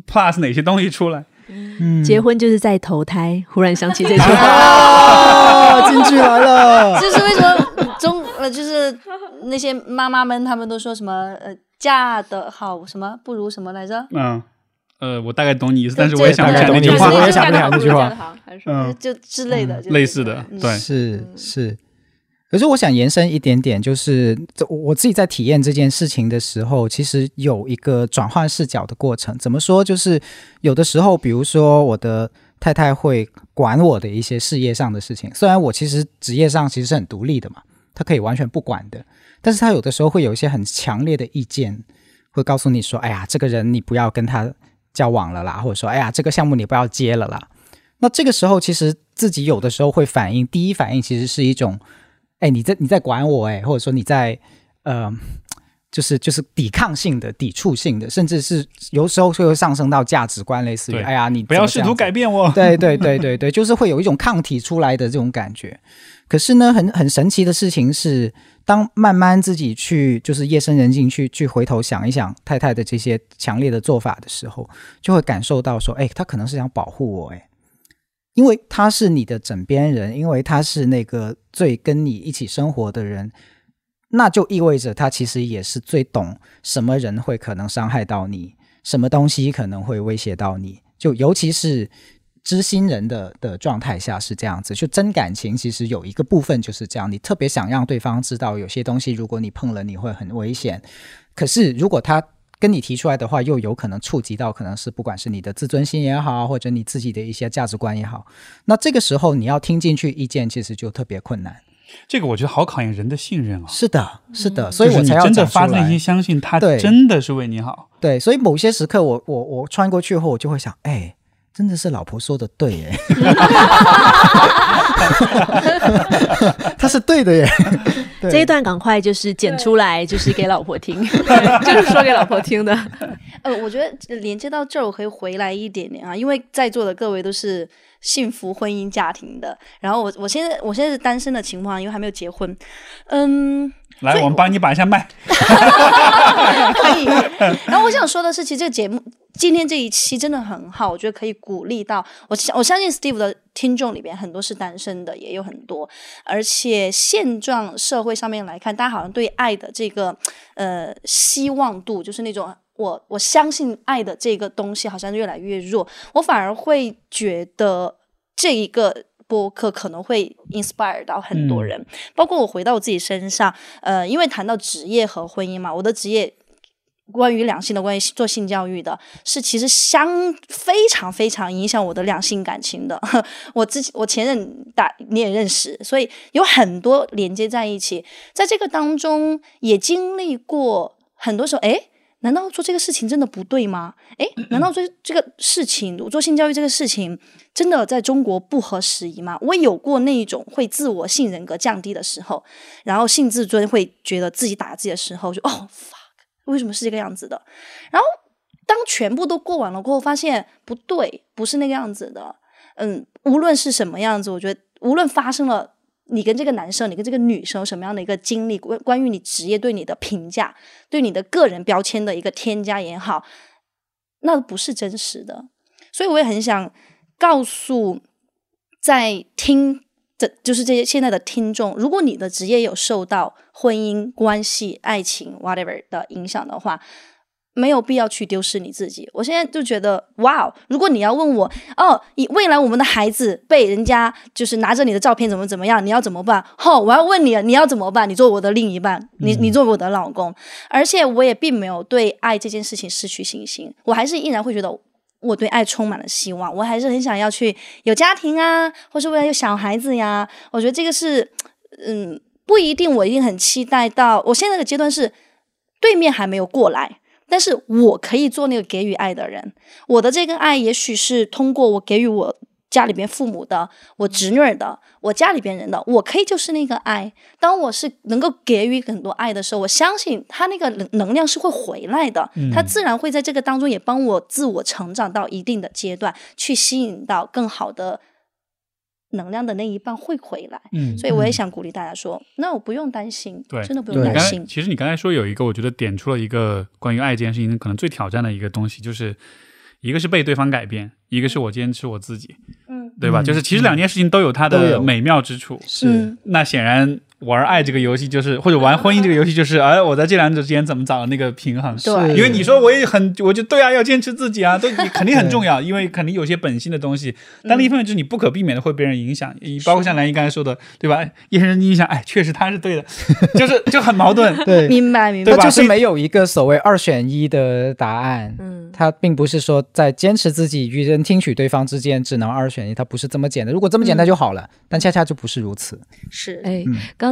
A: plus 哪些东西出来？
C: 嗯
D: 结婚就是在投胎。忽然想起这句话，
C: 啊，进去来了。
B: 就是为什么中呃，就是那些妈妈们，他们都说什么呃，嫁的好什么不如什么来着？
A: 嗯，呃，我大概懂你意思，但是我也想不起来
C: 这个
A: 那句话。
C: 我也想不起来那句话，
E: 还是
A: 嗯，
B: 就之类的，
A: 类似的
B: 嗯
A: 对
C: 是是。可是我想延伸一点点，就是这我自己在体验这件事情的时候，其实有一个转换视角的过程。怎么说？就是有的时候，比如说我的太太会管我的一些事业上的事情，虽然我其实职业上其实是很独立的嘛，她可以完全不管的，但是她有的时候会有一些很强烈的意见，会告诉你说：“哎呀，这个人你不要跟他交往了啦，或者说，哎呀，这个项目你不要接了啦。”那这个时候，其实自己有的时候会反应，第一反应其实是一种，哎，你在你在管我，哎，或者说你在呃，就是就是抵抗性的、抵触性的，甚至是有时候会上升到价值观，类似于，
A: 对
C: 哎呀，你
A: 不要试图改
C: 变。
A: 变我。
C: 对对对对对，就是会有一种抗体出来的这种感觉。可是呢，很很神奇的事情是，当慢慢自己去就是夜深人静去去回头想一想太太的这些强烈的做法的时候，就会感受到说，哎，她可能是想保护我，哎，因为他是你的枕边人，因为他是那个最跟你一起生活的人。那就意味着他其实也是最懂什么人会可能伤害到你，什么东西可能会威胁到你。就尤其是知心人的的状态下是这样子，就真感情其实有一个部分就是这样，你特别想让对方知道有些东西，如果你碰了你会很危险。可是如果他跟你提出来的话，又有可能触及到可能是不管是你的自尊心也好，或者你自己的一些价值观也好，那这个时候你要听进去意见，其实就特别困难。
A: 这个我觉得好考验人的信任啊。
C: 是的，是的，所以
A: 你
C: 我才要
A: 真的发自内心相信他
C: 对
A: 真的是为你好。
C: 对，所以某些时刻我，我我穿过去后，我就会想，哎，真的是老婆说的对耶，他是对的耶。对
D: 这一段赶快就是剪出来，就是给老婆听。
E: 就是说给老婆听的。
B: 呃，我觉得连接到这儿，我可以回来一点点啊，因为在座的各位都是幸福婚姻家庭的，然后我我现在我现在是单身的情况，因为还没有结婚，嗯，
A: 来，我们帮你把一下麦。
B: 可以。然后我想说的是，其实这个节目今天这一期真的很好，我觉得可以鼓励到我相我相信 Steve 的听众里边很多是单身的，也有很多，而且现状社会上面来看，大家好像对爱的这个呃希望度，就是那种。我我相信爱的这个东西好像越来越弱，我反而会觉得这一个播客可能会 inspire 到很多人，包括我回到我自己身上，呃，因为谈到职业和婚姻嘛，我的职业关于两性的，关于做性教育的，是其实相非常非常影响我的两性感情的。我自己我前任大你也认识，所以有很多连接在一起，在这个当中也经历过很多时候，诶。难道做这个事情真的不对吗？诶，难道做这个事情，我做性教育这个事情，真的在中国不合时宜吗？我有过那一种会自我性人格降低的时候，然后性自尊会觉得自己打自己的时候，就哦 fuck，为什么是这个样子的？然后当全部都过完了过后，发现不对，不是那个样子的。嗯，无论是什么样子，我觉得无论发生了。你跟这个男生，你跟这个女生什么样的一个经历？关关于你职业对你的评价，对你的个人标签的一个添加也好，那不是真实的。所以我也很想告诉在听的，就是这些现在的听众，如果你的职业有受到婚姻关系、爱情 whatever 的影响的话。没有必要去丢失你自己。我现在就觉得，哇，如果你要问我，哦，以未来我们的孩子被人家就是拿着你的照片怎么怎么样，你要怎么办？吼、我要问你，你要怎么办？你做我的另一半，你你做我的老公，而且我也并没有对爱这件事情失去信心，我还是依然会觉得。我对爱充满了希望，我还是很想要去有家庭啊，或是未来有小孩子呀。我觉得这个是，嗯，不一定，我一定很期待到。我现在的阶段是，对面还没有过来，但是我可以做那个给予爱的人。我的这个爱，也许是通过我给予我家里边父母的、我侄女儿的、我家里边人的，我可以就是那个爱。当我是能够给予很多爱的时候，我相信他那个能能量是会回来的，他自然会在这个当中也帮我自我成长到一定的阶段，去吸引到更好的。能量的那一半会回来，
A: 嗯
B: 所以我也想鼓励大家说，那我不用担心，
A: 对
B: 真的不用担心。
A: 其实你刚才说有一个，我觉得点出了一个关于爱这件事情可能最挑战的一个东西，就是一个是被对方改变，一个是我坚持我自己，
B: 嗯
A: 对吧？
C: 嗯
A: 就是其实两件事情都有它的美妙之处。
C: 是
B: 嗯
A: 那显然玩爱这个游戏就是，或者玩婚姻这个游戏就是，哎，我在这两者之间怎么找到那个平衡？
B: 对
A: 因为你说我也很，我就对啊，要坚持自己啊，都肯定很重要，因为肯定有些本性的东西。但另一方面就是你不可避免的会被人影响，包括像兰姨刚才说的，对吧？一人你想，哎，确实他是对的，就是就很矛盾。
C: 对，
B: 明白明白
A: 对。吧
C: 它就是没有一个所谓二选一的答案。
D: 嗯，
C: 他并不是说在坚持自己与人听取对方之间只能二选一，他不是这么简单。如果这么简单就好了，但恰恰就不是如此。
B: 是
D: 哎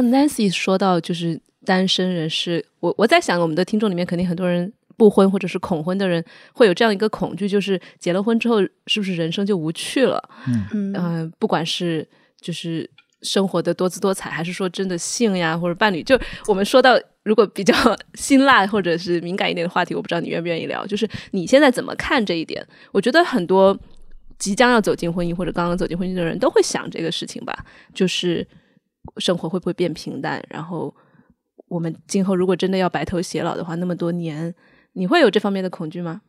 D: 刚 Nancy 说到就是单身人士，我我在想我们的听众里面肯定很多人。不婚或者是恐婚的人会有这样一个恐惧，就是结了婚之后是不是人生就无趣了？
B: 嗯
D: 嗯、不管是就是生活的多姿多彩，还是说真的性呀或者伴侣，就我们说到如果比较辛辣或者是敏感一点的话题，我不知道你愿不愿意聊，就是你现在怎么看这一点？我觉得很多即将要走进婚姻或者刚刚走进婚姻的人都会想这个事情吧，就是生活会不会变平淡？然后我们今后如果真的要白头偕老的话，那么多年，你会有这方面的恐惧吗？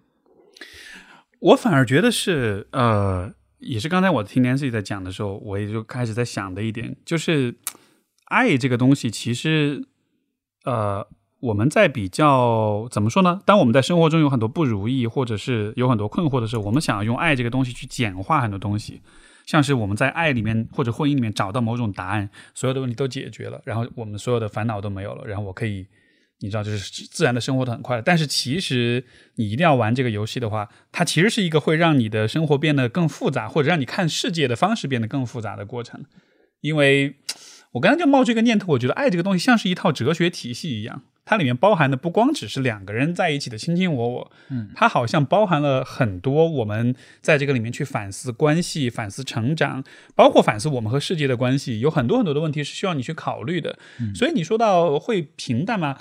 A: 我反而觉得是，呃，也是刚才我听 Nancy 在讲的时候，我也就开始在想的一点，就是爱这个东西，其实，呃，我们在比较怎么说呢？当我们在生活中有很多不如意，或者是有很多困惑的时候，我们想要用爱这个东西去简化很多东西，像是我们在爱里面或者婚姻里面找到某种答案，所有的问题都解决了，然后我们所有的烦恼都没有了，然后我可以。你知道，就是自然的生活的很快乐。但是其实你一定要玩这个游戏的话，它其实是一个会让你的生活变得更复杂，或者让你看世界的方式变得更复杂的过程。因为我刚才就冒出一个念头，我觉得爱这个东西像是一套哲学体系一样，它里面包含的不光只是两个人在一起的卿卿我我，嗯，它好像包含了很多我们在这个里面去反思关系、反思成长，包括反思我们和世界的关系，有很多很多的问题是需要你去考虑的。所以你说到会平淡吗？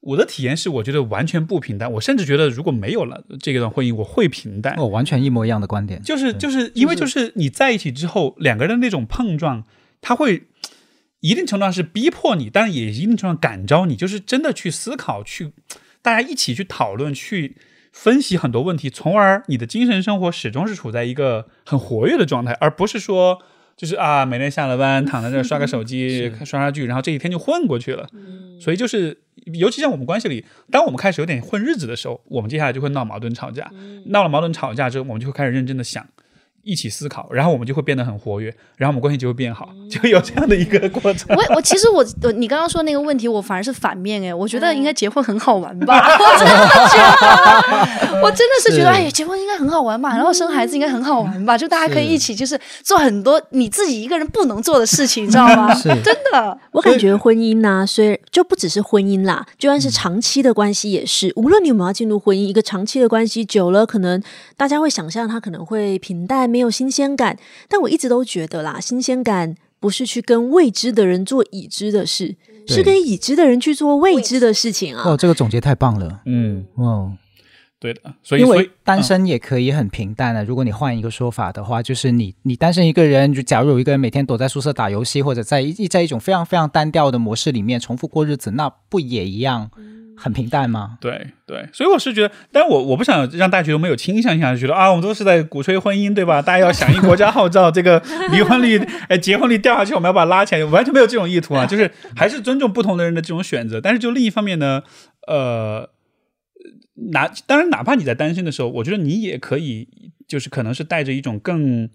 A: 我的体验是，我觉得完全不平淡。我甚至觉得，如果没有了这段婚姻，我会平淡。
C: 我，完全一模一样的观点。
A: 就是就是因为就是你在一起之后，两个人的那种碰撞，它会一定程度上是逼迫你，但也一定程度上感召你，就是真的去思考，去 大家一起去讨论，去分析很多问题，从而你的精神生活始终是处在一个很活跃的状态，而不是说。就是啊，每天下了班躺在这儿刷个手机、刷刷剧，然后这一天就混过去了。所以就是，尤其像我们关系里，当我们开始有点混日子的时候，我们接下来就会闹矛盾、吵架。闹了矛盾、吵架之后，我们就会开始认真的想，一起思考，然后我们就会变得很活跃，然后我们关系就会变好，就有这样的一个过程。
B: 我我其实我我你刚刚说那个问题，我反而是反面哎，我觉得应该结婚很好玩吧，我真的觉得，我真的是觉得，
C: 是
B: 哎，结婚应该很好玩吧，然后生孩子应该很好玩吧，就大家可以一起就是做很多你自己一个人不能做的事情，你知道吗？
C: 是
B: 真的，
D: 我感觉婚姻呐、虽然就不只是婚姻啦，就算是长期的关系也是。无论你有没有要进入婚姻，一个长期的关系久了，可能大家会想象它可能会平淡，没有新鲜感。但我一直都觉得啦，新鲜感不是去跟未知的人做已知的事，是跟已知的人去做未知的事情啊。
C: 哦，这个总结太棒了。
A: 嗯，
C: 哦，
A: 对的。所以，
C: 因为单身也可以很平淡的。如果你换一个说法的话，就是你你单身一个人，就假如有一个人每天躲在宿舍打游戏，或者在一在一种非常非常单调的模式里面重复过日子，那不也一样很平淡吗？
A: 对对，所以我是觉得，但我我不想让大家觉得我们有倾向性，觉得啊，我们都是在鼓吹婚姻，对吧？大家要响应国家号召，这个离婚率、哎结婚率掉下去，我们要把它拉起来，完全没有这种意图啊，就是还是尊重不同的人的这种选择。但是就另一方面呢，呃，哪当然哪怕你在单身的时候，我觉得你也可以，就是可能是带着一种更。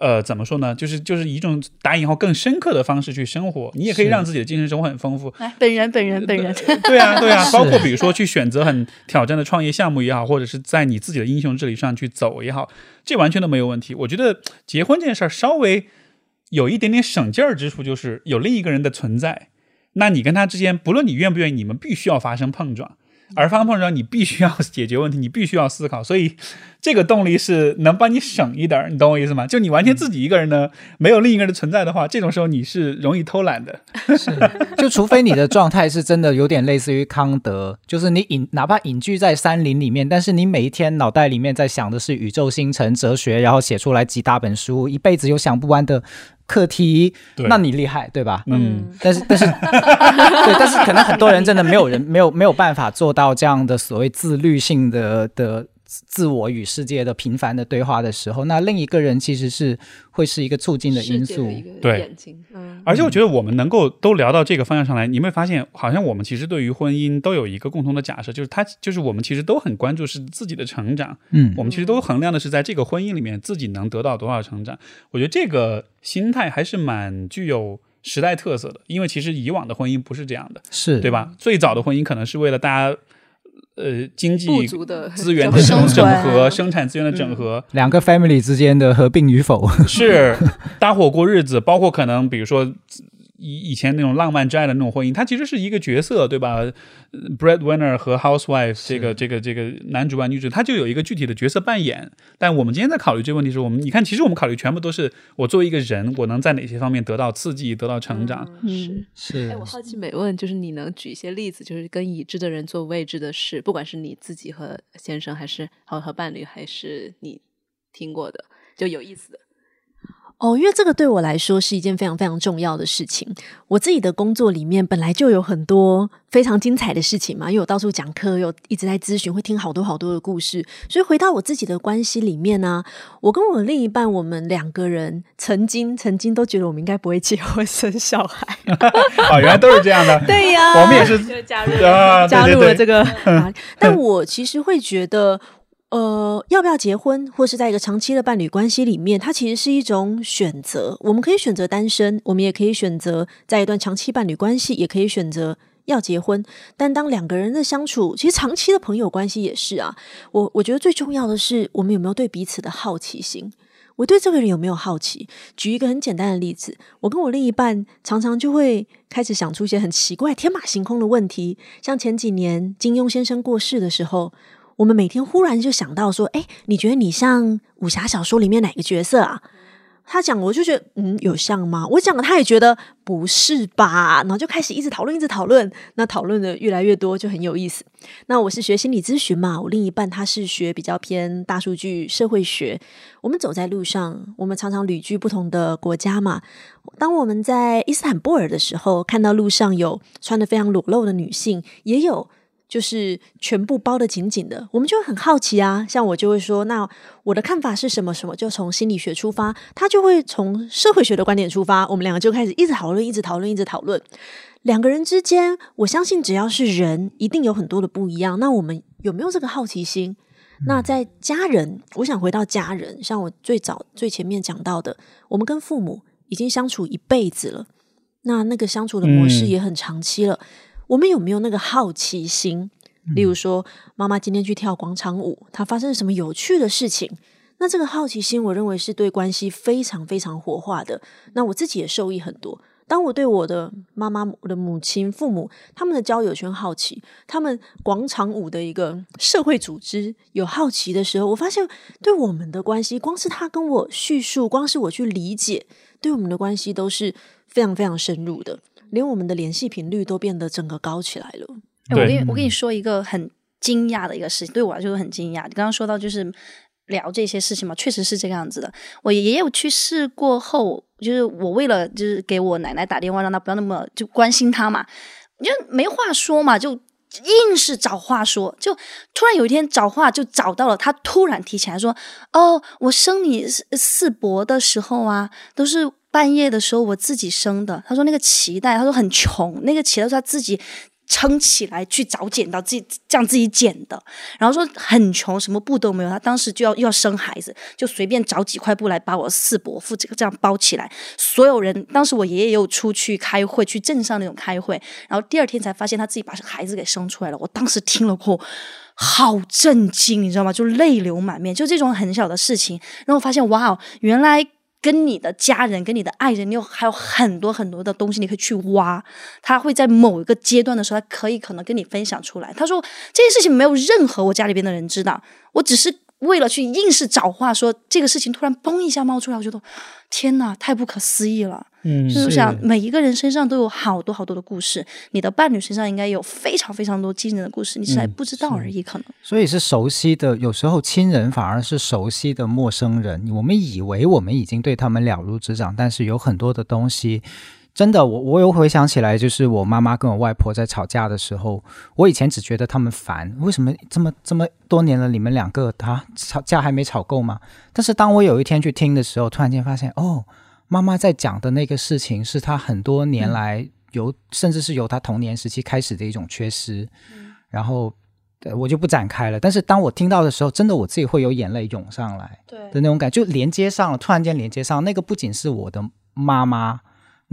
A: 呃，怎么说呢？就是就是以一种打引号更深刻的方式去生活，你也可以让自己的精神生活很丰富。
B: 来，本人本人本人，
A: 对啊，对啊，包括比如说去选择很挑战的创业项目也好，或者是在你自己的英雄之旅上去走也好，这完全都没有问题。我觉得结婚这件事儿稍微有一点点省劲儿之处，就是有另一个人的存在，那你跟他之间，不论你愿不愿意，你们必须要发生碰撞。而发生碰撞，你必须要解决问题，你必须要思考，所以这个动力是能帮你省一点儿，你懂我意思吗？就你完全自己一个人呢，没有另一个人的存在的话，这种时候你是容易偷懒的。
C: 是就除非你的状态是真的有点类似于康德，就是你隐哪怕隐居在山林里面，但是你每一天脑袋里面在想的是宇宙星辰哲学，然后写出来几大本书，一辈子有想不完的课题，那你厉害，对吧？
A: 嗯，
C: 但是但是 对，但是可能很多人真的没有人没有没有办法做到这样的所谓自律性的的自我与世界的频繁的对话的时候，那另一个人其实是会是一个促进的因素。
A: 对，
E: 嗯，
A: 而且我觉得我们能够都聊到这个方向上来，你会发现，好像我们其实对于婚姻都有一个共同的假设，就是他就是我们其实都很关注是自己的成长，
C: 嗯
A: 我们其实都衡量的是在这个婚姻里面自己能得到多少成长。我觉得这个心态还是蛮具有时代特色的，因为其实以往的婚姻不是这样的，
C: 是
A: 对吧？最早的婚姻可能是为了大家。呃，经济资源的整
B: 生存
A: 整合，生产资源的整合，
C: 两个 family 之间的合并与否。
A: 是 搭伙过日子，包括可能比如说以以前那种浪漫之爱的那种婚姻，它其实是一个角色，对吧呃？breadwinner 和 housewife 这个这个这个男主外女主，他就有一个具体的角色扮演。但我们今天在考虑这个问题的时候，我们你看，其实我们考虑全部都是我作为一个人，我能在哪些方面得到刺激，得到成长。
E: 嗯。
C: 是
E: 哎，我好奇美问，就是你能举一些例子，就是跟已知的人做未知的事，不管是你自己和先生，还是和和伴侣，还是你听过的，就有意思的。
D: 哦，因为这个对我来说是一件非常非常重要的事情。我自己的工作里面本来就有很多非常精彩的事情嘛，因为我到处讲课，又一直在咨询，会听好多好多的故事。所以回到我自己的关系里面呢、我跟我另一半，我们两个人曾经曾经都觉得我们应该不会结婚生小孩。
A: 哦，原来都是这样的。
D: 对呀、
A: 我们也是
E: 就加入
A: 啊，
D: 加入了这
A: 个。
D: 但我其实会觉得。呃，要不要结婚，或是在一个长期的伴侣关系里面，它其实是一种选择。我们可以选择单身，我们也可以选择在一段长期伴侣关系，也可以选择要结婚。但当两个人的相处，其实长期的朋友关系也是啊。我我觉得最重要的是，我们有没有对彼此的好奇心。我对这个人有没有好奇？举一个很简单的例子，我跟我另一半常常就会开始想出一些很奇怪、天马行空的问题。像前几年金庸先生过世的时候，我们每天忽然就想到说：“哎，你觉得你像武侠小说里面哪个角色啊？”他讲，我就觉得嗯，有像吗？我讲了，他也觉得不是吧，然后就开始一直讨论，一直讨论。那讨论的越来越多，就很有意思。那我是学心理咨询嘛，我另一半他是学比较偏大数据社会学。我们走在路上，我们常常旅居不同的国家嘛。当我们在伊斯坦布尔的时候，看到路上有穿的非常裸露的女性，也有就是全部包的紧紧的，我们就会很好奇啊。像我就会说，那我的看法是什么？什么就从心理学出发，他就会从社会学的观点出发。我们两个就开始一直讨论，一直讨论，一直讨论。两个人之间，我相信只要是人，一定有很多的不一样。那我们有没有这个好奇心？那在家人，我想回到家人，像我最早最前面讲到的，我们跟父母已经相处一辈子了，那那个相处的模式
A: 嗯
D: 也很长期了。我们有没有那个好奇心？例如说，妈妈今天去跳广场舞，她发生了什么有趣的事情？那这个好奇心，我认为是对关系非常非常活化的。那我自己也受益很多。当我对我的妈妈、我的母亲、父母他们的交友圈好奇，他们广场舞的一个社会组织有好奇的时候，我发现对我们的关系，光是他跟我叙述，光是我去理解，对我们的关系都是非常非常深入的，连我们的联系频率都变得整个高起来了。
B: 哎，我跟你我跟你说一个很惊讶的一个事情，对我来说很惊讶。你刚刚说到就是聊这些事情嘛，确实是这个样子的。我爷爷去世过后，就是我为了就是给我奶奶打电话，让她不要那么就关心她嘛，就没话说嘛，就。硬是找话说，就突然有一天找话就找到了。他突然提起来说：“哦，我生你四四伯的时候啊，都是半夜的时候我自己生的。”他说那个脐带，他说很穷，那个脐带是他自己撑起来去找剪刀，自己这样自己剪的。然后说很穷，什么布都没有。他当时就要又要生孩子，就随便找几块布来把我四伯父这个这样包起来。所有人，当时我爷爷也有出去开会，去镇上那种开会，然后第二天才发现他自己把孩子给生出来了。我当时听了过后。好震惊，你知道吗？就泪流满面，就这种很小的事情，然后发现哇，原来跟你的家人、跟你的爱人，你有还有很多很多的东西你可以去挖。他会在某一个阶段的时候，他可以可能跟你分享出来。他说这件事情没有任何我家里边的人知道，我只是为了去硬是找话说这个事情，突然嘣一下冒出来，我觉得天呐，太不可思议了。
A: 嗯
B: 就是想每一个人身上都有好多好多的故事，你的伴侣身上应该有非常非常多惊人的故事，你只是还不知道而已，可能。
C: 所以是熟悉的，有时候亲人反而是熟悉的陌生人。我们以为我们已经对他们了如指掌，但是有很多的东西，真的，我我又回想起来，就是我妈妈跟我外婆在吵架的时候，我以前只觉得他们烦，为什么这么这么多年了，你们两个啊吵架还没吵够吗？但是当我有一天去听的时候，突然间发现，哦，妈妈在讲的那个事情是她很多年来由，甚至是由她童年时期开始的一种缺失，然后呃我就不展开了。但是当我听到的时候，真的我自己会有眼泪涌上来
B: 对
C: 的那种感觉，就连接上了，突然间连接上，那个不仅是我的妈妈。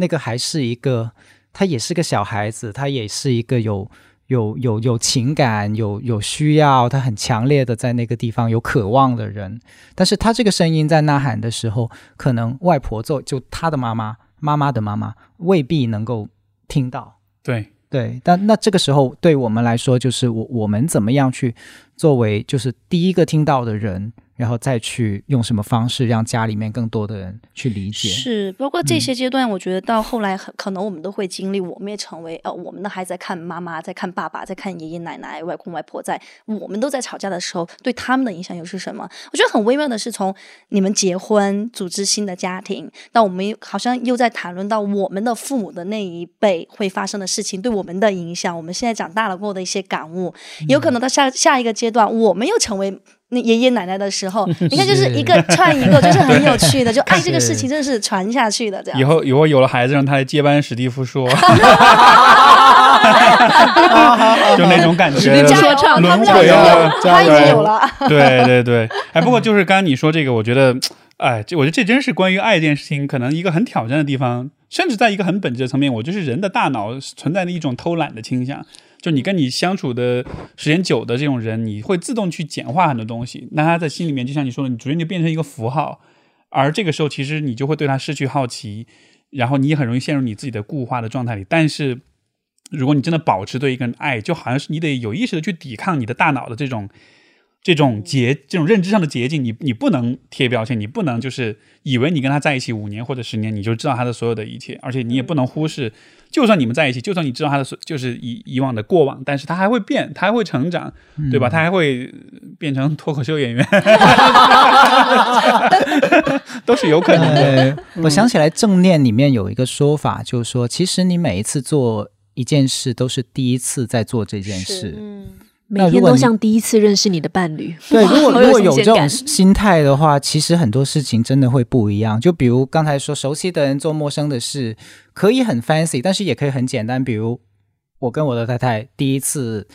C: 那个还是一个，他也是个小孩子，他也是一个有有有有情感、有有需要，他很强烈的在那个地方有渴望的人。但是他这个声音在呐喊的时候，可能外婆做就他的妈妈、妈妈的妈妈未必能够听到。
A: 对，
C: 对，但那这个时候对我们来说，就是我我们怎么样去作为就是第一个听到的人，然后再去用什么方式让家里面更多的人去理解。
B: 是，包括这些阶段，我觉得到后来很可能我们都会经历，我们也成为呃，我们的孩子在看妈妈，在看爸爸，在看爷爷奶奶、外公外婆，在我们都在吵架的时候，对他们的影响又是什么？我觉得很微妙的是，从你们结婚、组织新的家庭，到我们好像又在谈论到我们的父母的那一辈会发生的事情对我们的影响，我们现在长大了过后的一些感悟，有可能到下下一个阶段，我们又成为。那爷爷奶奶的时候，你看就是一个串一个，就是很有趣的，就爱这个事情真的是传下去的，这样。
A: 以后以后有了孩子，让他来接班史蒂夫说，就那种感觉，
E: 说唱
A: 轮
B: 他们俩已经
A: 回啊
B: 有，他已经有了。
A: 对对对，哎，不过就是刚刚你说这个，我觉得，哎，这我觉得这真是关于爱这件事情，可能一个很挑战的地方，甚至在一个很本质的层面，我就是人的大脑存在的一种偷懒的倾向。就你跟你相处的时间久的这种人，你会自动去简化很多东西，那他在心里面，就像你说的，你逐渐就变成一个符号，而这个时候其实你就会对他失去好奇，然后你也很容易陷入你自己的固化的状态里。但是如果你真的保持对一个人爱，就好像是你得有意识的去抵抗你的大脑的这种这种捷这种认知上的捷径，你你不能贴标签，你不能就是以为你跟他在一起五年或者十年，你就知道他的所有的一切，而且你也不能忽视，就算你们在一起，就算你知道他的所就是以以往的过往，但是他还会变，他还会成长，对吧？他还会变成脱口秀演员，都是有可能的。
C: 呃，我想起来正念里面有一个说法，就是说，其实你每一次做一件事，都是第一次在做这件事。
B: 嗯，
D: 每天都像第一次认识你的伴侣。
C: 对，如果如果有这种心态的话，其实很多事情真的会不一样。就比如刚才说，熟悉的人做陌生的事，可以很 fancy，但是也可以很简单。比如我跟我的太太第一次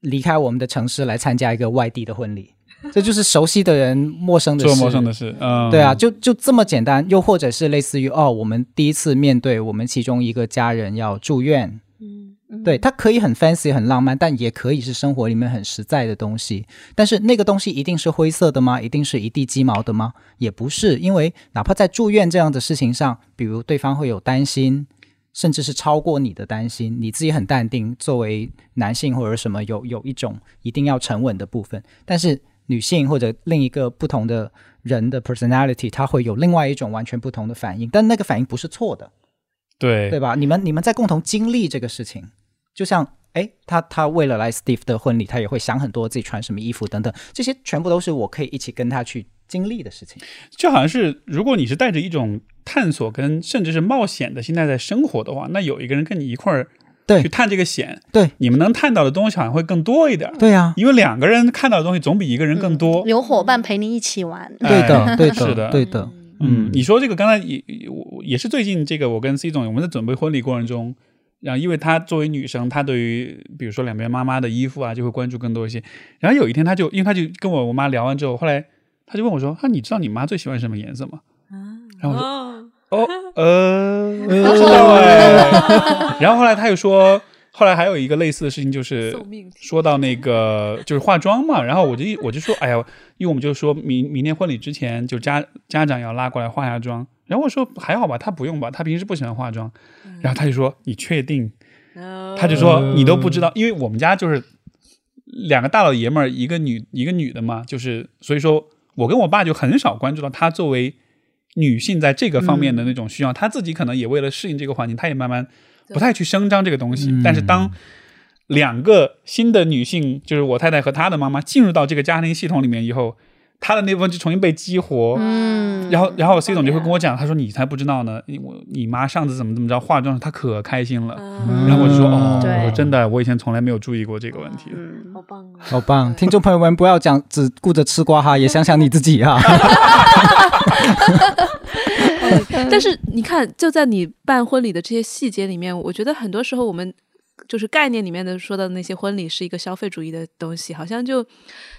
C: 离开我们的城市来参加一个外地的婚礼，这就是熟悉的人陌生的事。
A: 做陌生的事，嗯，
C: 对啊，就就这么简单。又或者是类似于哦，我们第一次面对我们其中一个家人要住院，
B: 嗯
C: 对，它可以很 fancy 很浪漫，但也可以是生活里面很实在的东西。但是那个东西一定是灰色的吗？一定是一地鸡毛的吗？也不是，因为哪怕在住院这样的事情上，比如对方会有担心，甚至是超过你的担心，你自己很淡定，作为男性或者什么有有一种一定要沉稳的部分，但是女性或者另一个不同的人的 personality，他会有另外一种完全不同的反应，但那个反应不是错的。
A: 对
C: 对吧？你们你们在共同经历这个事情，就像哎，他他为了来 Steve 的婚礼，他也会想很多自己穿什么衣服等等，这些全部都是我可以一起跟他去经历的事情。
A: 就好像是，如果你是带着一种探索跟甚至是冒险的心态在生活的话，那有一个人跟你一块儿
C: 对
A: 去探这个险，
C: 对
A: 你们能探到的东西好像会更多一点儿。
C: 对啊，
A: 因为两个人看到的东西总比一个人更多。
B: 有伙伴陪你一起玩，
C: 对的，
A: 哎
C: 对的，
A: 是的
C: 对的。
A: 嗯，你说这个刚才也我也是最近这个，我跟 C 总我们在准备婚礼过程中，然后因为她作为女生，她对于比如说两边妈妈的衣服啊，就会关注更多一些。然后有一天，她就因为她就跟我我妈聊完之后，后来她就问我说：“啊，你知道你妈最喜欢什么颜色吗？”然后我说：“哦，呃，不知道哎。”然后后来她又说。后来还有一个类似的事情，就是说到那个就是化妆嘛，然后我就一我就说，哎呀，因为我们就说明明天婚礼之前，就家家长要拉过来化下妆，然后我说还好吧，他不用吧，他平时不喜欢化妆，然后他就说你确定？他就说你都不知道，因为我们家就是两个大老爷们儿，一个女一个女的嘛，就是所以说我跟我爸就很少关注到她作为女性在这个方面的那种需要，她自己可能也为了适应这个环境，她也慢慢。不太去声张这个东西，但是当两个新的女性，就是我太太和她的妈妈进入到这个家庭系统里面以后，他的那部分就重新被激活。
B: 嗯，
A: 然后，然后 C 总就会跟我讲，他说你才不知道呢，你我你妈上次怎么怎么着化妆，她可开心了。
D: 嗯
A: 然后我就说哦，我说真的，我以前从来没有注意过这个问题。
B: 嗯，
D: 好棒啊！
C: 好棒！听众朋友们，不要讲只顾着吃瓜哈，也想想你自己哈。
E: 但是你看，就在你办婚礼的这些细节里面，我觉得很多时候我们就是概念里面的说的那些婚礼是一个消费主义的东西，好像就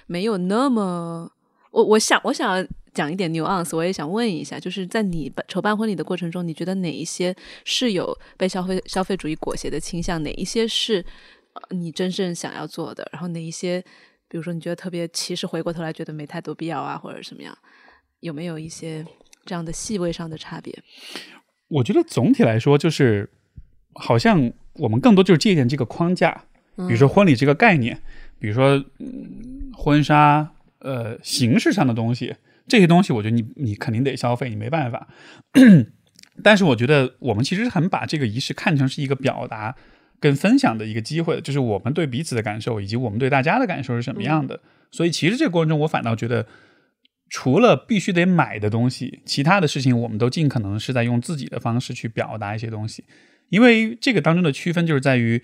E: 没有那么。我我想我想要讲一点 nuance，我也想问一下，就是在你办筹办婚礼的过程中，你觉得哪一些是有被消费消费主义裹挟的倾向，哪一些是呃你真正想要做的，然后哪一些，比如说你觉得特别，其实回过头来觉得没太多必要啊，或者什么样，有没有一些这样的细微上的差别？
A: 我觉得总体来说，就是好像我们更多就是借鉴这个框架，比如说婚礼这个概念，比如说、嗯、婚纱，呃，形式上的东西，这些东西，我觉得你你肯定得消费，你没办法。但是我觉得我们其实很把这个仪式看成是一个表达跟分享的一个机会，就是我们对彼此的感受以及我们对大家的感受是什么样的。所以其实这个过程中，我反倒觉得。除了必须得买的东西，其他的事情我们都尽可能是在用自己的方式去表达一些东西，因为这个当中的区分就是在于，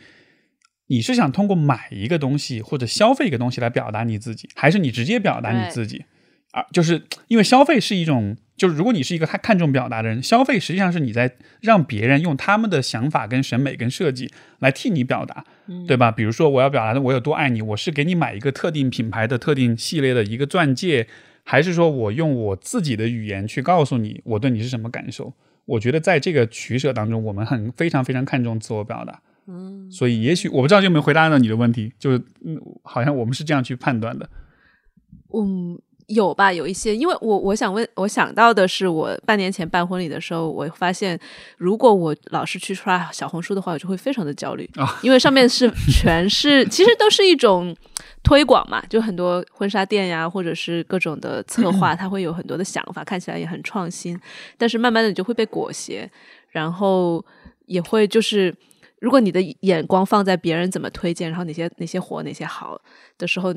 A: 你是想通过买一个东西或者消费一个东西来表达你自己，还是你直接表达你自己？啊，就是因为消费是一种，就是如果你是一个太看重表达的人，消费实际上是你在让别人用他们的想法、跟审美、跟设计来替你表达，对吧？比如说我要表达的我有多爱你，我是给你买一个特定品牌的特定系列的一个钻戒。还是说我用我自己的语言去告诉你我对你是什么感受？我觉得在这个取舍当中，我们很非常非常看重自我表达。嗯，所以也许我不知道有没有回答到你的问题，就是嗯，好像我们是这样去判断的。
E: 嗯，有吧，有一些，因为我我想问，我想到的是，我半年前办婚礼的时候，我发现如果我老是去刷小红书的话，我就会非常的焦虑因为上面是 全是，其实都是一种。推广嘛，就很多婚纱店呀，或者是各种的策划，它会有很多的想法，看起来也很创新。但是慢慢的你就会被裹挟，然后也会就是，如果你的眼光放在别人怎么推荐，然后哪些哪些火哪些好的时候，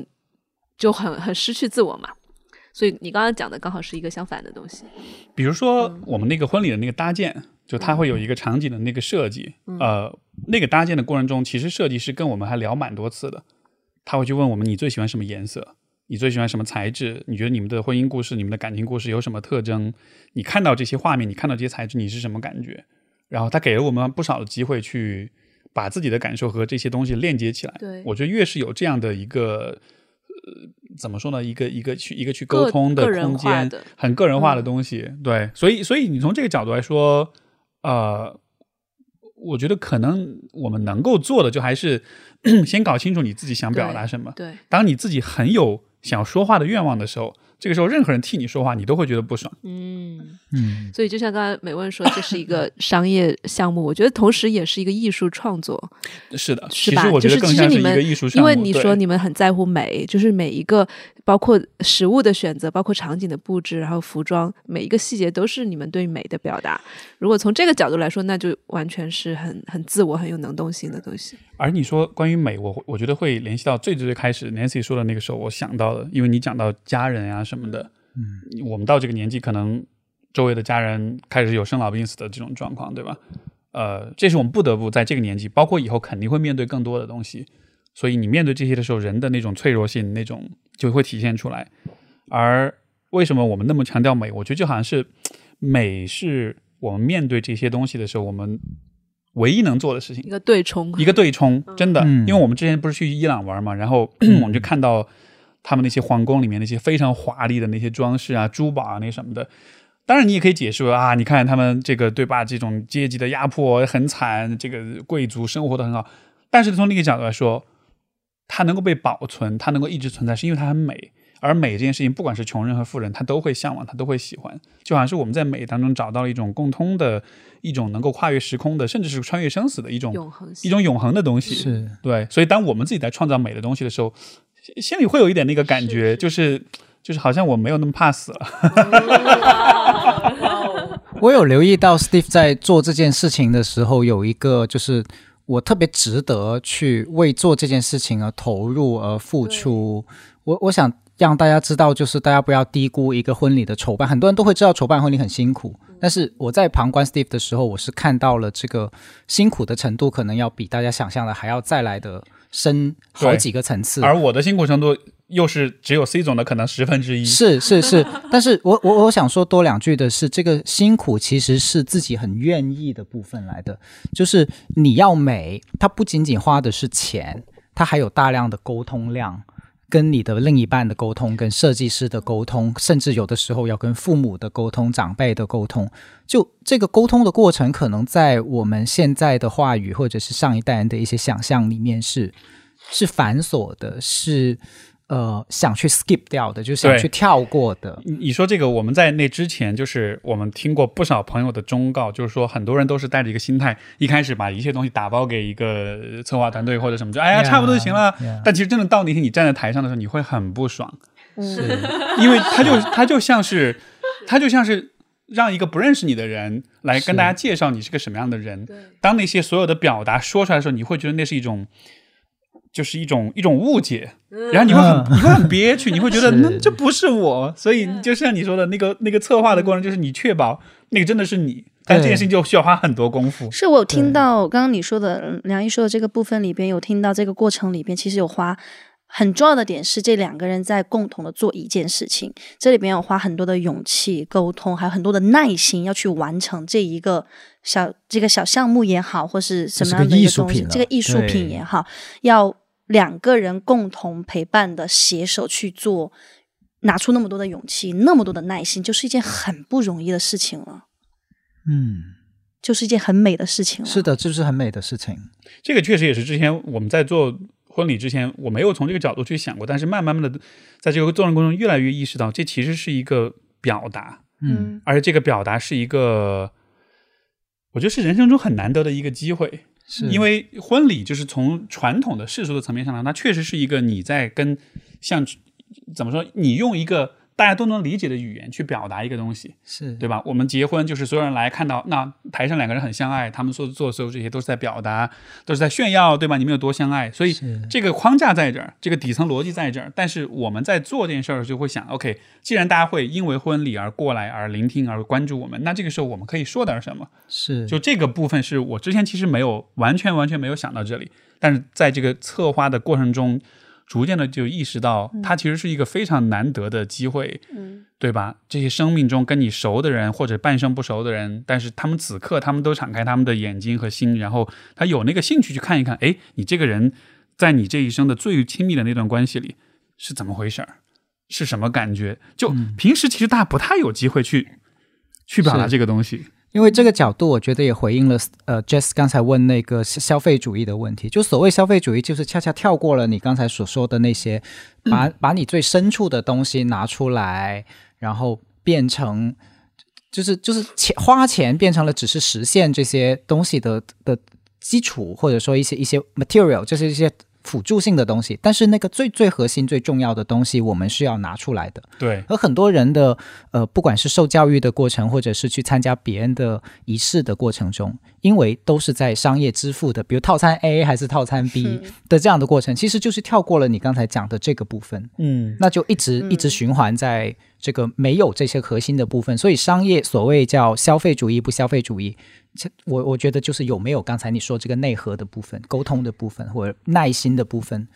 E: 就很很失去自我嘛。所以你刚刚讲的刚好是一个相反的东西。
A: 比如说我们那个婚礼的那个搭建，就它会有一个场景的那个设计，呃，那个搭建的过程中，其实设计师跟我们还聊蛮多次的。他会去问我们：你最喜欢什么颜色？你最喜欢什么材质？你觉得你们的婚姻故事、你们的感情故事有什么特征？你看到这些画面，你看到这些材质，你是什么感觉？然后他给了我们不少的机会去把自己的感受和这些东西链接起来。
E: 对，
A: 我觉得越是有这样的一个呃，怎么说呢？一个一个去一个去沟通的空间，很个人化的东西。嗯、对，所以所以你从这个角度来说，呃。我觉得可能我们能够做的，就还是 先搞清楚你自己想表达什么。
E: 对，
A: 当你自己很有想说话的愿望的时候，这个时候任何人替你说话，你都会觉得不爽。
E: 嗯
C: 嗯，
E: 所以就像刚才美问说，这是一个商业项目，我觉得同时也是一个艺术创作。
A: 是的，
E: 是吧？
A: 其实我觉得更像是一个艺术项
E: 目。因为你说你们很在乎美，就是每一个包括食物的选择，包括场景的布置，然后服装每一个细节都是你们对美的表达。如果从这个角度来说，那就完全是很很自我、很有能动性的东西。
A: 而你说关于美，我我觉得会联系到最最最开始 Nancy 说的那个时候，我想到的，因为你讲到家人啊什么的，
C: 嗯，
A: 我们到这个年纪，可能周围的家人开始有生老病死的这种状况，对吧？呃，这是我们不得不在这个年纪，包括以后肯定会面对更多的东西，所以你面对这些的时候，人的那种脆弱性，那种就会体现出来。而为什么我们那么强调美？我觉得就好像是美是我们面对这些东西的时候，我们唯一能做的事情，
E: 一个对冲，
A: 一个对冲，真的，
C: 嗯
A: 因为我们之前不是去伊朗玩嘛，然后 我们就看到他们那些皇宫里面那些非常华丽的那些装饰啊、珠宝啊那什么的。当然，你也可以解释啊，你看他们这个对吧？这种阶级的压迫很惨，这个贵族生活的很好。但是从另一个角度来说，它能够被保存，它能够一直存在，是因为它很美。而美这件事情，不管是穷人和富人，他都会向往，他都会喜欢。就好像是我们在美当中找到了一种共通的、一种能够跨越时空的，甚至是穿越生死的一种
E: 永恒
A: 一种永恒的东西。
C: 是
A: 对，所以当我们自己在创造美的东西的时候，心里会有一点那个感觉，就是就是好像我没有那么怕死了。
C: 我有留意到 Steve 在做这件事情的时候，有一个就是我特别值得去为做这件事情而投入而付出。我我想让大家知道，就是大家不要低估一个婚礼的筹办。很多人都会知道筹办婚礼很辛苦，但是我在旁观 Steve 的时候，我是看到了这个辛苦的程度，可能要比大家想象的还要再来的深好几个层次。
A: 而我的辛苦程度又是只有 C 总的可能十分之一。
C: 是是是，但是我我我想说多两句的是，这个辛苦其实是自己很愿意的部分来的，就是你要美，它不仅仅花的是钱，它还有大量的沟通量。跟你的另一半的沟通，跟设计师的沟通，甚至有的时候要跟父母的沟通、长辈的沟通，就这个沟通的过程，可能在我们现在的话语或者是上一代人的一些想象里面是是繁琐的，是。呃，想去 skip 掉的，就想去跳过的。
A: 你说这个，我们在那之前，就是我们听过不少朋友的忠告，就是说很多人都是带着一个心态，一开始把一切东西打包给一个策划团队或者什么，就哎呀，差不多就行了。但其实真的到那天你站在台上的时候，你会很不爽，
C: 是
A: 因为他就他就像是他就像是让一个不认识你的人来跟大家介绍你是个什么样的人。当那些所有的表达说出来的时候，你会觉得那是一种。就是一种一种误解，然后你会很你会很憋屈，你会觉得 那这不是我，所以就像你说的那个那个策划的过程，就是你确保那个真的是你，但这件事情就需要花很多功夫。
B: 是我听到刚刚你说的梁毅说的这个部分里边，有听到这个过程里边，其实有花很重要的点是这两个人在共同的做一件事情，这里边有花很多的勇气沟通，还有很多的耐心要去完成这一个小这个小项目也好，或是什么样的一个东西，这个艺术品也好，要。两个人共同陪伴的携手去做，拿出那么多的勇气，那么多的耐心，就是一件很不容易的事情了。
C: 嗯，
B: 就是一件很美的事情了。
C: 是的，这是很美的事情。
A: 这个确实也是之前我们在做婚礼之前，我没有从这个角度去想过，但是慢慢慢的，在这个做人过程中，越来越意识到，这其实是一个表达。
C: 嗯，
A: 而且这个表达是一个，我觉得是人生中很难得的一个机会。因为婚礼就是从传统的世俗的层面上来，它确实是一个你在跟像怎么说，你用一个。大家都能理解的语言去表达一个东西，
C: 是
A: 对吧？我们结婚就是所有人来看到，那台上两个人很相爱，他们所做的所有这些都是在表达，都是在炫耀，对吧？你们有多相爱？所以这个框架在这儿，这个底层逻辑在这儿。但是我们在做这件事儿就会想，OK，既然大家会因为婚礼而过来，而聆听，而关注我们，那这个时候我们可以说点什么？
C: 是，
A: 就这个部分是我之前其实没有完全完全没有想到这里，但是在这个策划的过程中。逐渐的就意识到，它其实是一个非常难得的机会，
B: 嗯，
A: 对吧？这些生命中跟你熟的人或者半生不熟的人，但是他们此刻他们都敞开他们的眼睛和心，然后他有那个兴趣去看一看，哎，你这个人在你这一生的最亲密的那段关系里是怎么回事儿，是什么感觉？就平时其实大家不太有机会去去表达这个东西。
C: 因为这个角度，我觉得也回应了呃，Jess 刚才问那个消费主义的问题。就所谓消费主义，就是恰恰跳过了你刚才所说的那些，把 把你最深处的东西拿出来，然后变成，就是就是钱花钱变成了只是实现这些东西的的基础，或者说一些一些 material，就是一些。辅助性的东西，但是那个最最核心、最重要的东西，我们是要拿出来的。
A: 对，
C: 而很多人的呃，不管是受教育的过程，或者是去参加别人的仪式的过程中，因为都是在商业支付的，比如套餐 A 还是套餐 B 的这样的过程，其实就是跳过了你刚才讲的这个部分。
A: 嗯，
C: 那就一直一直循环在这个没有这些核心的部分，所以商业所谓叫消费主义不消费主义。我我觉得就是有没有刚才你说这个内核的部分、沟通的部分或者耐心的部分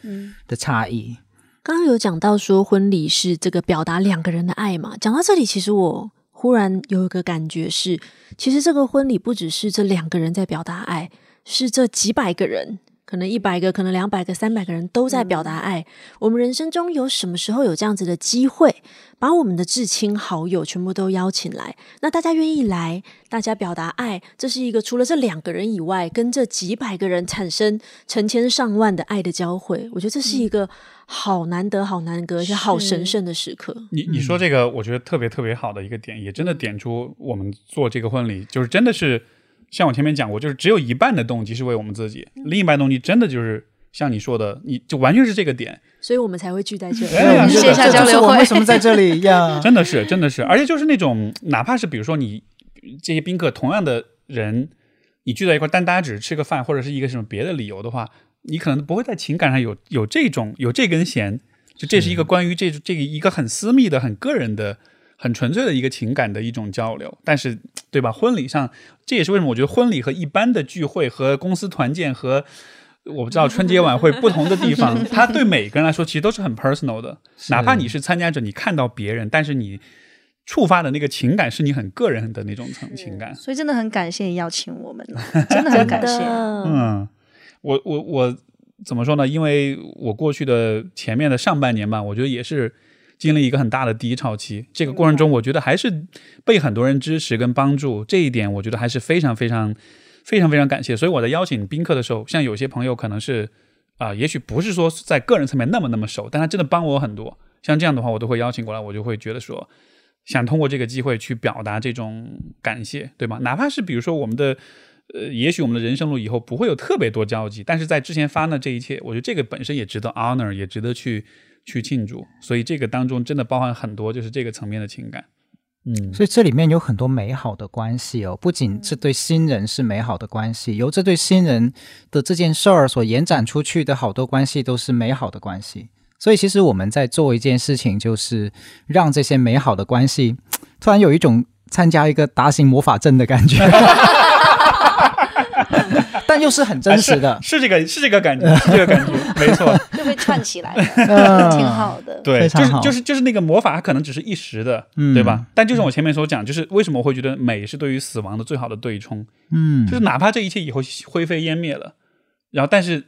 C: 的差异。
D: 刚刚有讲到说婚礼是这个表达两个人的爱嘛？讲到这里，其实我忽然有一个感觉是，其实这个婚礼不只是这两个人在表达爱，是这几百个人。可能一百个，可能两百个、三百个人都在表达爱。我们人生中有什么时候有这样子的机会，把我们的至亲好友全部都邀请来？那大家愿意来，大家表达爱，这是一个除了这两个人以外，跟这几百个人产生成千上万的爱的交汇。我觉得这是一个好难得、好难得，而且好神圣的时刻。
A: 你你说这个，我觉得特别特别好的一个点，也真的点出我们做这个婚礼，就是真的是。像我前面讲过，就是只有一半的动机是为我们自己，另一半动机真的就是像你说的，你就完全是这个点，
D: 所以我们才会聚在这里，
B: 线下交流会。
C: 为什么在这里 呀？
A: 真的是，真的是，而且就是那种，哪怕是比如说你这些宾客同样的人，你聚在一块，但大家只是吃个饭，或者是一个什么别的理由的话，你可能不会在情感上有有这种有这根弦就这是一个关于这这个一个很私密的、很个人的、很纯粹的一个情感的一种交流。但是，对吧？婚礼上，这也是为什么我觉得婚礼和一般的聚会和公司团建和我不知道春节晚会不同的地方，它对每个人来说其实都是很 personal 的。哪怕你是参加者，你看到别人，但是你触发的那个情感是你很个人的那种层情感。
B: 所以真的很感谢邀请我们，真的很感谢。
A: 嗯，我我我怎么说呢？因为我过去的前面的上半年吧，我觉得也是经历一个很大的低潮期。这个过程中，我觉得还是被很多人支持跟帮助，这一点我觉得还是非常非常非常非常感谢。所以我在邀请宾客的时候，像有些朋友可能是啊、也许不是说在个人层面那么那么熟，但他真的帮我很多。像这样的话，我都会邀请过来，我就会觉得说，想通过这个机会去表达这种感谢，对吗？哪怕是比如说我们的，呃，也许我们的人生路以后不会有特别多交集，但是在之前发生的这一切，我觉得这个本身也值得 honor，也值得去去庆祝。所以这个当中真的包含很多就是这个层面的情感。嗯，
C: 所以这里面有很多美好的关系哦，不仅是对新人是美好的关系，由这对新人的这件事儿所延展出去的好多关系都是美好的关系。所以其实我们在做一件事情，就是让这些美好的关系，突然有一种参加一个大型魔法阵的感觉，但又是很真实的
A: 啊。是是这个是这个感觉，是这个感觉，没错。
B: 就被串起来的，
C: 嗯
B: 挺好的。
A: 对，
C: 非常好
A: 就是就是就是那个魔法，它可能只是一时的，
C: 嗯
A: 对吧？但就是我前面所讲，就是为什么我会觉得美是对于死亡的最好的对冲，
C: 嗯
A: 就是哪怕这一切以后灰飞烟灭了，然后但是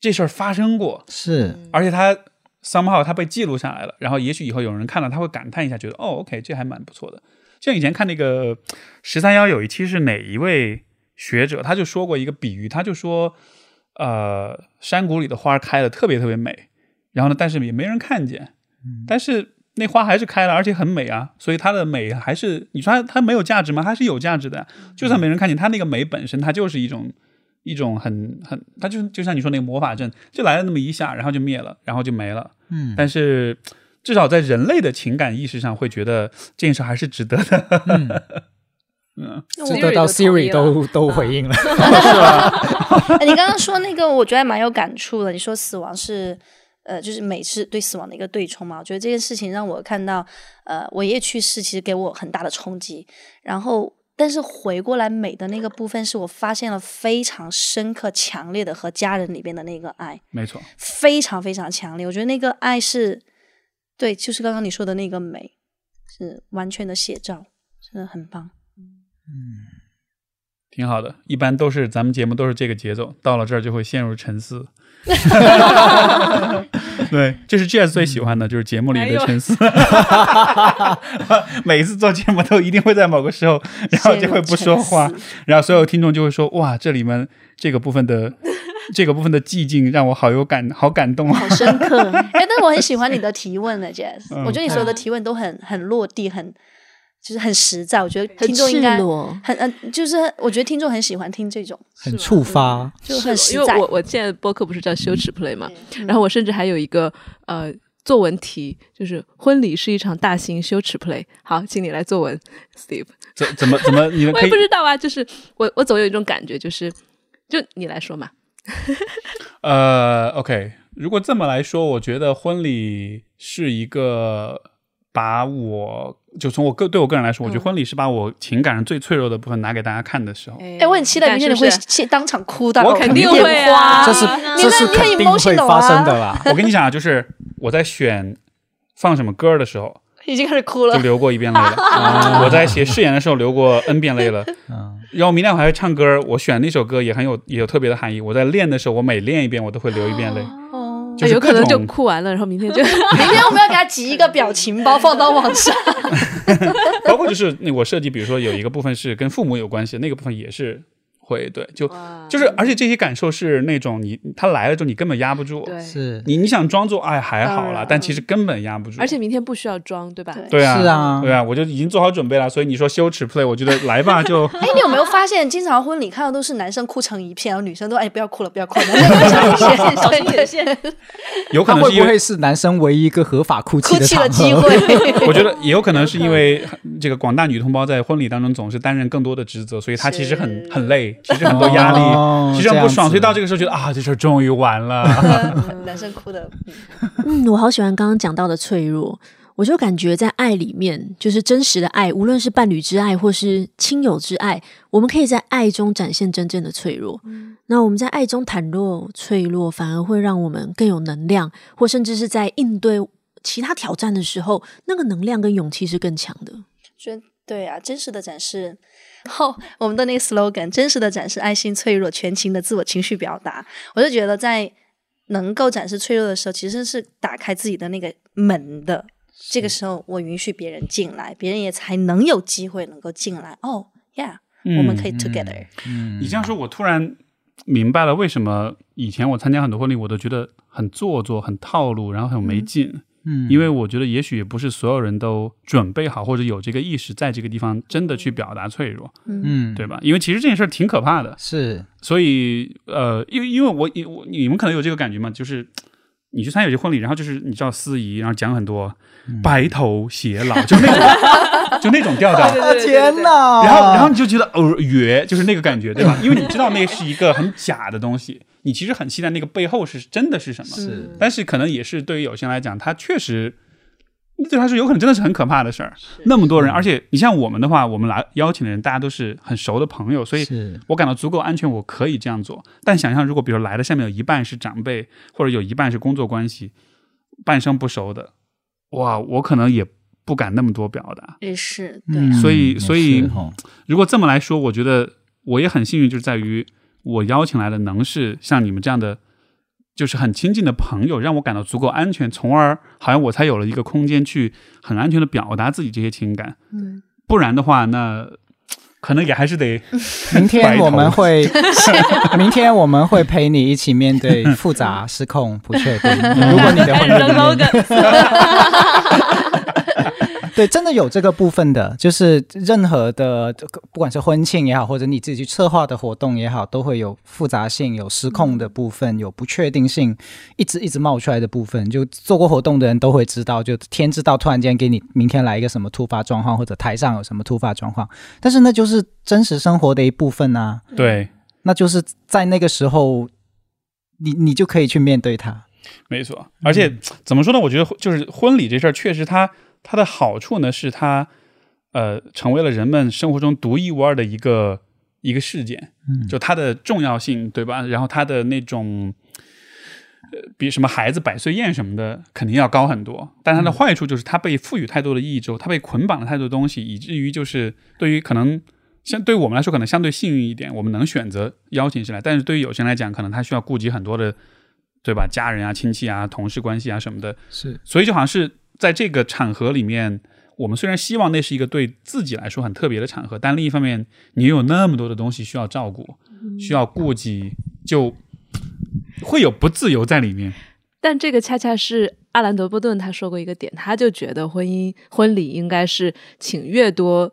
A: 这事儿发生过，
C: 是
A: 而且它 somehow 它被记录下来了，然后也许以后有人看到，他会感叹一下，觉得哦，OK，这还蛮不错的。像以前看那个十三幺有一期是哪一位学者，他就说过一个比喻，他就说，呃，山谷里的花开的特别特别美，然后呢，但是也没人看见，但是那花还是开了，而且很美啊，所以它的美还是你说它它没有价值吗？它是有价值的，就算没人看见，它那个美本身它就是一种一种很很，它就就像你说那个魔法阵，就来了那么一下，然后就灭了，然后就没了。
C: 嗯
A: 但是至少在人类的情感意识上，会觉得这件事还是值得的。
C: 嗯，
A: 嗯，
C: 是得到 Siri 都 都回应了。
B: 哎你刚刚说那个，我觉得还蛮有感触的。你说死亡是，呃，就是美是对死亡的一个对冲嘛？我觉得这件事情让我看到，呃，我爷爷去世，其实给我很大的冲击。然后，但是回过来美的那个部分，是我发现了非常深刻、强烈的和家人里边的那个爱，
A: 没错，
B: 非常非常强烈。我觉得那个爱是，对，就是刚刚你说的那个美，是完全的写照，真的很棒。
A: 挺好的。一般都是咱们节目都是这个节奏，到了这儿就会陷入沉思。对，这是 Jazz 最喜欢的，就是节目里的沉思。每一次做节目都一定会在某个时候，然后就会不说话 然后所有听众就会说：“哇，这里面这个部分的这个部分的寂静让我好有感，好感动啊
B: 好深刻。哎，但是我很喜欢你的提问呢，Jazz。
A: 嗯
B: 我觉得你所有的提问都很很落地，很就是很实在。我觉得听众应该
D: 很，
B: 很呃，就是我觉得听众很喜欢听这种，
C: 很触发，
B: 就很
E: 是因为
B: 实在。
E: 我我现在播客不是叫羞耻 play 嘛，然后我甚至还有一个呃作文题，就是婚礼是一场大型羞耻 play。好，请你来作文，Steve。
A: 怎怎么怎么你们
E: 我也不知道啊，就是我我总有一种感觉，就是就你来说嘛，
A: 呃，OK，如果这么来说，我觉得婚礼是一个把我就从我个对我个人来说，我觉得婚礼是把我情感上最脆弱的部分拿给大家看的时候。
E: 哎
B: 哎，我很期待明天你会当场哭到，
A: 我肯定
E: 会啊
B: 花
C: 这是
B: 你
C: 这是肯定会
B: emotional
C: 发生的
B: 啊，
C: 啦。
A: 我跟你讲啊，就是我在选放什么歌的时候，
B: 已经开始哭了
A: 就。流过一遍泪了。我在写誓言的时候流过 n 遍泪了。
C: 嗯，
A: 然后明天我还会唱歌，我选那首歌也很有也有特别的含义。我在练的时候，我每练一遍，我都会流一遍泪。
B: 哦，
A: 就是
E: 有可能就哭完了，然后明天就
B: 明天我们要给他集一个表情包放到网上。
A: 包括就是那我设计，比如说有一个部分是跟父母有关系，那个部分也是会对，就就是而且这些感受是那种你他来了之后你根本压不住，
E: 对，
C: 是
A: 你你想装作哎还好啦，但其实根本压不住。
E: 而且明天不需要装，对吧？
B: 对
A: 对啊，
C: 是啊
A: 对啊，我就已经做好准备了。所以你说羞耻 play，我觉得来吧，就
B: 哎，你有没有发现，经常婚礼看到都是男生哭成一片，然后女生都哎不要哭了，不要哭了，男生哭成一片，小心眼线，
A: 有可
C: 能会不
A: 能是因为
C: 会是男生唯一一个合法哭泣
B: 的机
C: 合？
B: 会。
A: 我觉得也有可能是因为这个广大女同胞在婚礼当中总是担任更多的职责，所以她其实很很累，其实很多压力，
C: 哦
A: 其实很不爽，所以到
C: 这
A: 这个时候觉得啊，这事儿终于完了。
B: 男生哭的，
D: 嗯，我好喜欢刚刚讲到的脆弱。我就感觉在爱里面，就是真实的爱，无论是伴侣之爱或是亲友之爱，我们可以在爱中展现真正的脆弱。那我们在爱中袒露脆弱，反而会让我们更有能量，或甚至是在应对其他挑战的时候，那个能量跟勇气是更强的。
B: 觉得对啊，真实的展示。后我们的那个 slogan，真实的展示爱心脆弱，全情的自我情绪表达。我就觉得在能够展示脆弱的时候，其实是打开自己的那个门的。这个时候，我允许别人进来，别人也才能有机会能够进来。哦、yeah，、我们可以 together。
A: 嗯你这样说，我突然明白了为什么以前我参加很多婚礼，我都觉得很做作、很套路，然后很没劲。
C: 嗯
A: 因为我觉得也许也不是所有人都准备好或者有这个意识，在这个地方真的去表达脆弱，
C: 嗯
A: 对吧？因为其实这件事儿挺可怕的，
C: 是
A: 所以呃，因为因为我我你们可能有这个感觉嘛，就是你去参加有些婚礼，然后就是你知道司仪，然后讲很多白头偕老，就那种 就那种调调，
C: 啊天哪！
A: 然后，然后你就觉得哦，约就是那个感觉，对吧？因为你知道那是一个很假的东西，你其实很期待那个背后是真的是什么。
C: 是
A: 但是可能也是对于有些人来讲，他确实对他说有可能真的是很可怕的事儿。那么多人，而且你像我们的话，我们来邀请的人，大家都是很熟的朋友，所以我感到足够安全，我可以这样做。但想象如果比如来的下面有一半是长辈，或者有一半是工作关系，半生不熟的，哇，我可能也不敢那么多表达。
B: 也是对、
C: 嗯
A: 所以所以如果这么来说，我觉得我也很幸运，就是在于我邀请来的能是像你们这样的，就是很亲近的朋友，让我感到足够安全，从而好像我才有了一个空间去很安全的表达自己这些情感。
B: 嗯，
A: 不然的话，那可能也还是得
C: 明天 我们会，明天我们会陪你一起面对复杂、失控、不确定。如果你的婚礼里面对，真的有这个部分的，就是任何的，不管是婚庆也好，或者你自己去策划的活动也好，都会有复杂性、有失控的部分、有不确定性，一直一直冒出来的部分。就做过活动的人都会知道，就天知道突然间给你明天来一个什么突发状况，或者台上有什么突发状况，但是那就是真实生活的一部分啊。
A: 对，
C: 那就是在那个时候，你你就可以去面对它。
A: 没错。而且怎么说呢？我觉得就是婚礼这事儿，确实它它的好处呢，是它呃成为了人们生活中独一无二的一个一个事件。
C: 嗯
A: 就它的重要性，对吧？然后它的那种，呃，比什么孩子百岁宴什么的，肯定要高很多。但它的坏处就是它被赋予太多的意义之后，它被捆绑了太多东西，以至于就是对于可能相对于我们来说，可能相对幸运一点，我们能选择邀请进来。但是对于有些人来讲，可能他需要顾及很多的，对吧？家人啊、亲戚啊、同事关系啊什么的。
C: 是
A: 所以就好像是在这个场合里面，我们虽然希望那是一个对自己来说很特别的场合，但另一方面，你又有那么多的东西需要照顾，需要顾及，就会有不自由在里面。
E: 但这个恰恰是阿兰·德波顿他说过一个点，他就觉得婚姻婚礼应该是请越多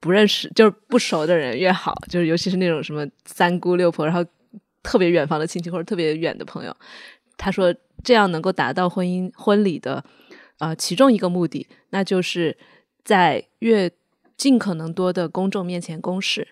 E: 不认识就是不熟的人越好，就是尤其是那种什么三姑六婆，然后特别远方的亲戚或者特别远的朋友。他说这样能够达到婚姻婚礼的呃其中一个目的，那就是在越尽可能多的公众面前公示。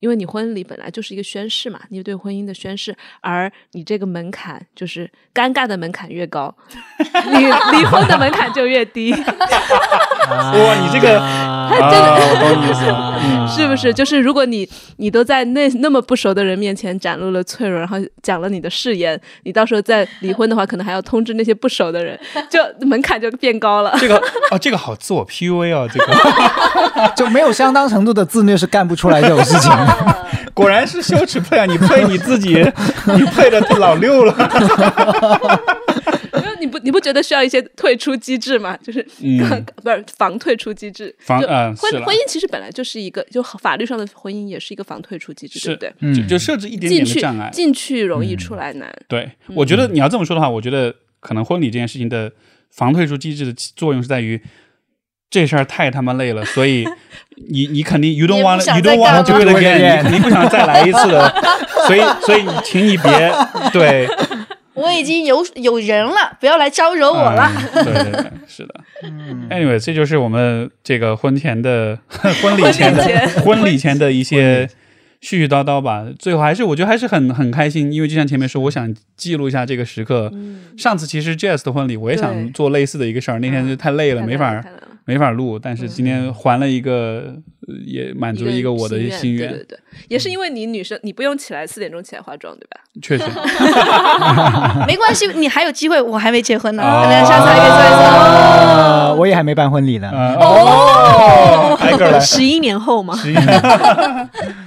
E: 因为你婚礼本来就是一个宣誓嘛，你对婚姻的宣誓，而你这个门槛就是尴尬的门槛越高，你离婚的门槛就越低，
A: 哇，你这个
C: 啊
A: 啊，我 懂你意思了。嗯，
E: 是不是？就是如果你你都在那那么不熟的人面前展露了脆弱，然后讲了你的誓言，你到时候再离婚的话，可能还要通知那些不熟的人，就门槛就变高了。
A: 这个哦，这个好自我 PUA 哦，这个
C: 就没有相当程度的自虐是干不出来这种事情。
A: 果然是羞耻配啊！你配你自己，你配的老六了。
E: 因 为你不你不觉得需要一些退出机制吗？就是、
A: 嗯
E: 不是防退出机制。
A: 防呃是了
E: 婚婚姻其实本来就是一个，就法律上的婚姻也是一个防退出机制，对不对？
C: 嗯
A: 就就设置一点
E: 进去
A: 点的障碍。
E: 进去容易，出来难。
A: 对，我觉得你要这么说的话，我觉得可能婚礼这件事情的防退出机制的作用是在于。这事儿太他妈累了，所以你你肯定 you don't want you don't want
B: 干
A: to do it
C: 了
A: again，你肯定不想再来一次的，所以所以请你别对
B: 我已经有有人了，不要来招惹我了。
A: 嗯对对对，是的。Anyway，这就是我们这个婚前的 婚礼前的婚礼前的一些絮絮叨叨吧，最后还是我觉得还是很很开心，因为就像前面说，我想记录一下这个时刻。上次其实 Jazz 的婚礼，我也想做类似的一个事儿，那天就太累了，
E: 太
A: 没法没法录，但是今天还了一个，呃也满足了一个我的心愿
E: 对对，对，也是因为你女生你不用起来四点钟起来化妆，对吧？
A: 确实。
B: 没关系，你还有机会，我还没结婚呢，
A: 哦
B: 可能下次还可以做一次。
C: 呃，我也还没办婚礼呢。
A: 呃哦。
D: 十一年后嘛。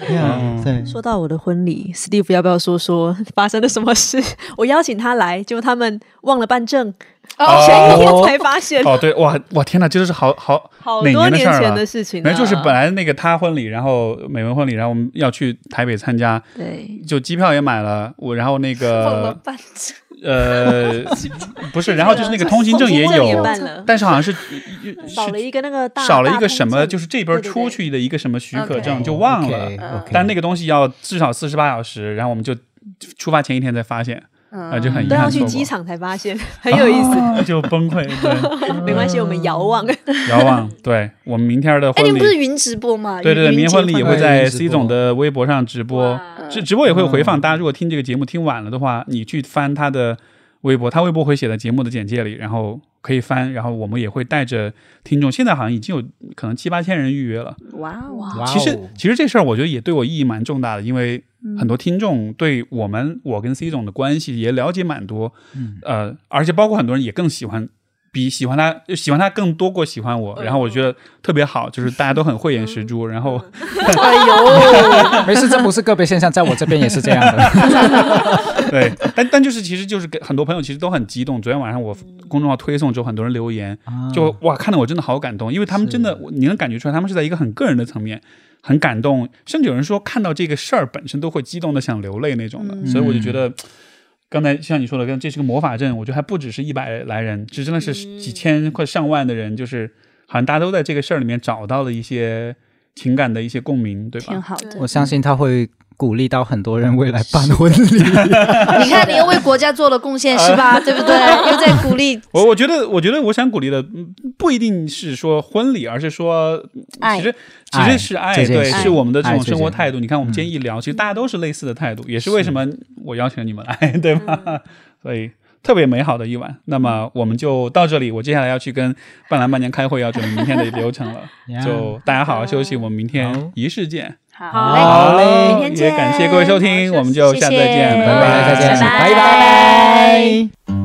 C: 嗯，对，
D: 说到我的婚礼，Steve 要不要说说发生了什么事？我邀请他来，结果他们忘了办证，
A: 哦
D: 前一天才发现，
A: 哦，对，哇哇，天哪，这就是好好哪
D: 好多
A: 年的事儿了
D: 年前的。事情了。
A: 没，就是本来那个他婚礼，然后美文婚礼，然后我们要去台北参加，
D: 对。
A: 就机票也买了，我然后那个
B: 办证
A: 呃 不是，然后就是那个通行证也有，但是好像 是
D: 少了一个那个大
A: 少了一个什么，就是这边出去的一个什么许可证就忘了，但那个东西要至少四十八小时，然后我们就出发前一天才发现，啊就很遗
D: 都要去机场才发现，很有意思。
A: 啊就崩溃，对，
D: 没关系，我们遥望。
A: 遥望，对我们明天的
B: 哎，你
A: 婚礼。
B: 们不是云直播吗？
A: 对对对，明天婚礼也会在 C 总的微博上直播，直直播也会回放。大家如果听这个节目听晚了的话，你去翻他的微博，他微博会写在节目的简介里，然后可以翻。然后我们也会带着听众，现在好像已经有可能七八千人预约了。
B: 哇哦，
C: 哇哦
A: 其实其实这事儿我觉得也对我意义蛮重大的，因为
B: 嗯
A: 很多听众对我们我跟 C 总的关系也了解蛮多，嗯呃，而且包括很多人也更喜欢。比喜欢他喜欢他更多过喜欢我，然后我觉得特别好，就是大家都很慧眼识珠，然后
B: 哎呦，
C: 没事，这不是个别现象，在我这边也是这样的。
A: 对，但但就是其实就是给很多朋友其实都很激动。昨天晚上我公众号推送之后，很多人留言，就哇看得我真的好感动，因为他们真的你能感觉出来，他们是在一个很个人的层面。很感动，甚至有人说看到这个事儿本身都会激动的想流泪那种的，所以我就觉得，刚才像你说的，跟这是个魔法阵，我觉得还不只是一百来人，这真的是几千或上万的人，就是好像大家都在这个事儿里面找到了一些情感的一些共鸣，对吧？
B: 挺好的。
C: 我相信他会鼓励到很多人未来办婚礼。
B: 你看，你又为国家做了贡献，是吧？对不对？又在鼓励
A: 我我觉得，我觉得我想鼓励的，嗯不一定是说婚礼，而是说，
B: 爱
A: 其实其实是爱，对，是我们的这种生活态度。你看，我们今天一聊，其实大家都是类似的态度，也是为什么我邀请你们来，对吧？所以特别美好的一晚。那么我们就到这里，我接下来要去跟伴郎伴娘开会，要准备明天的流程了。就大家好好休息，我们明天仪式见。
B: 好。
D: 嘞
B: 明天见。
A: 也感谢各位收听，我们就下次再见，拜拜，
C: 再见。
B: 拜。
C: 拜拜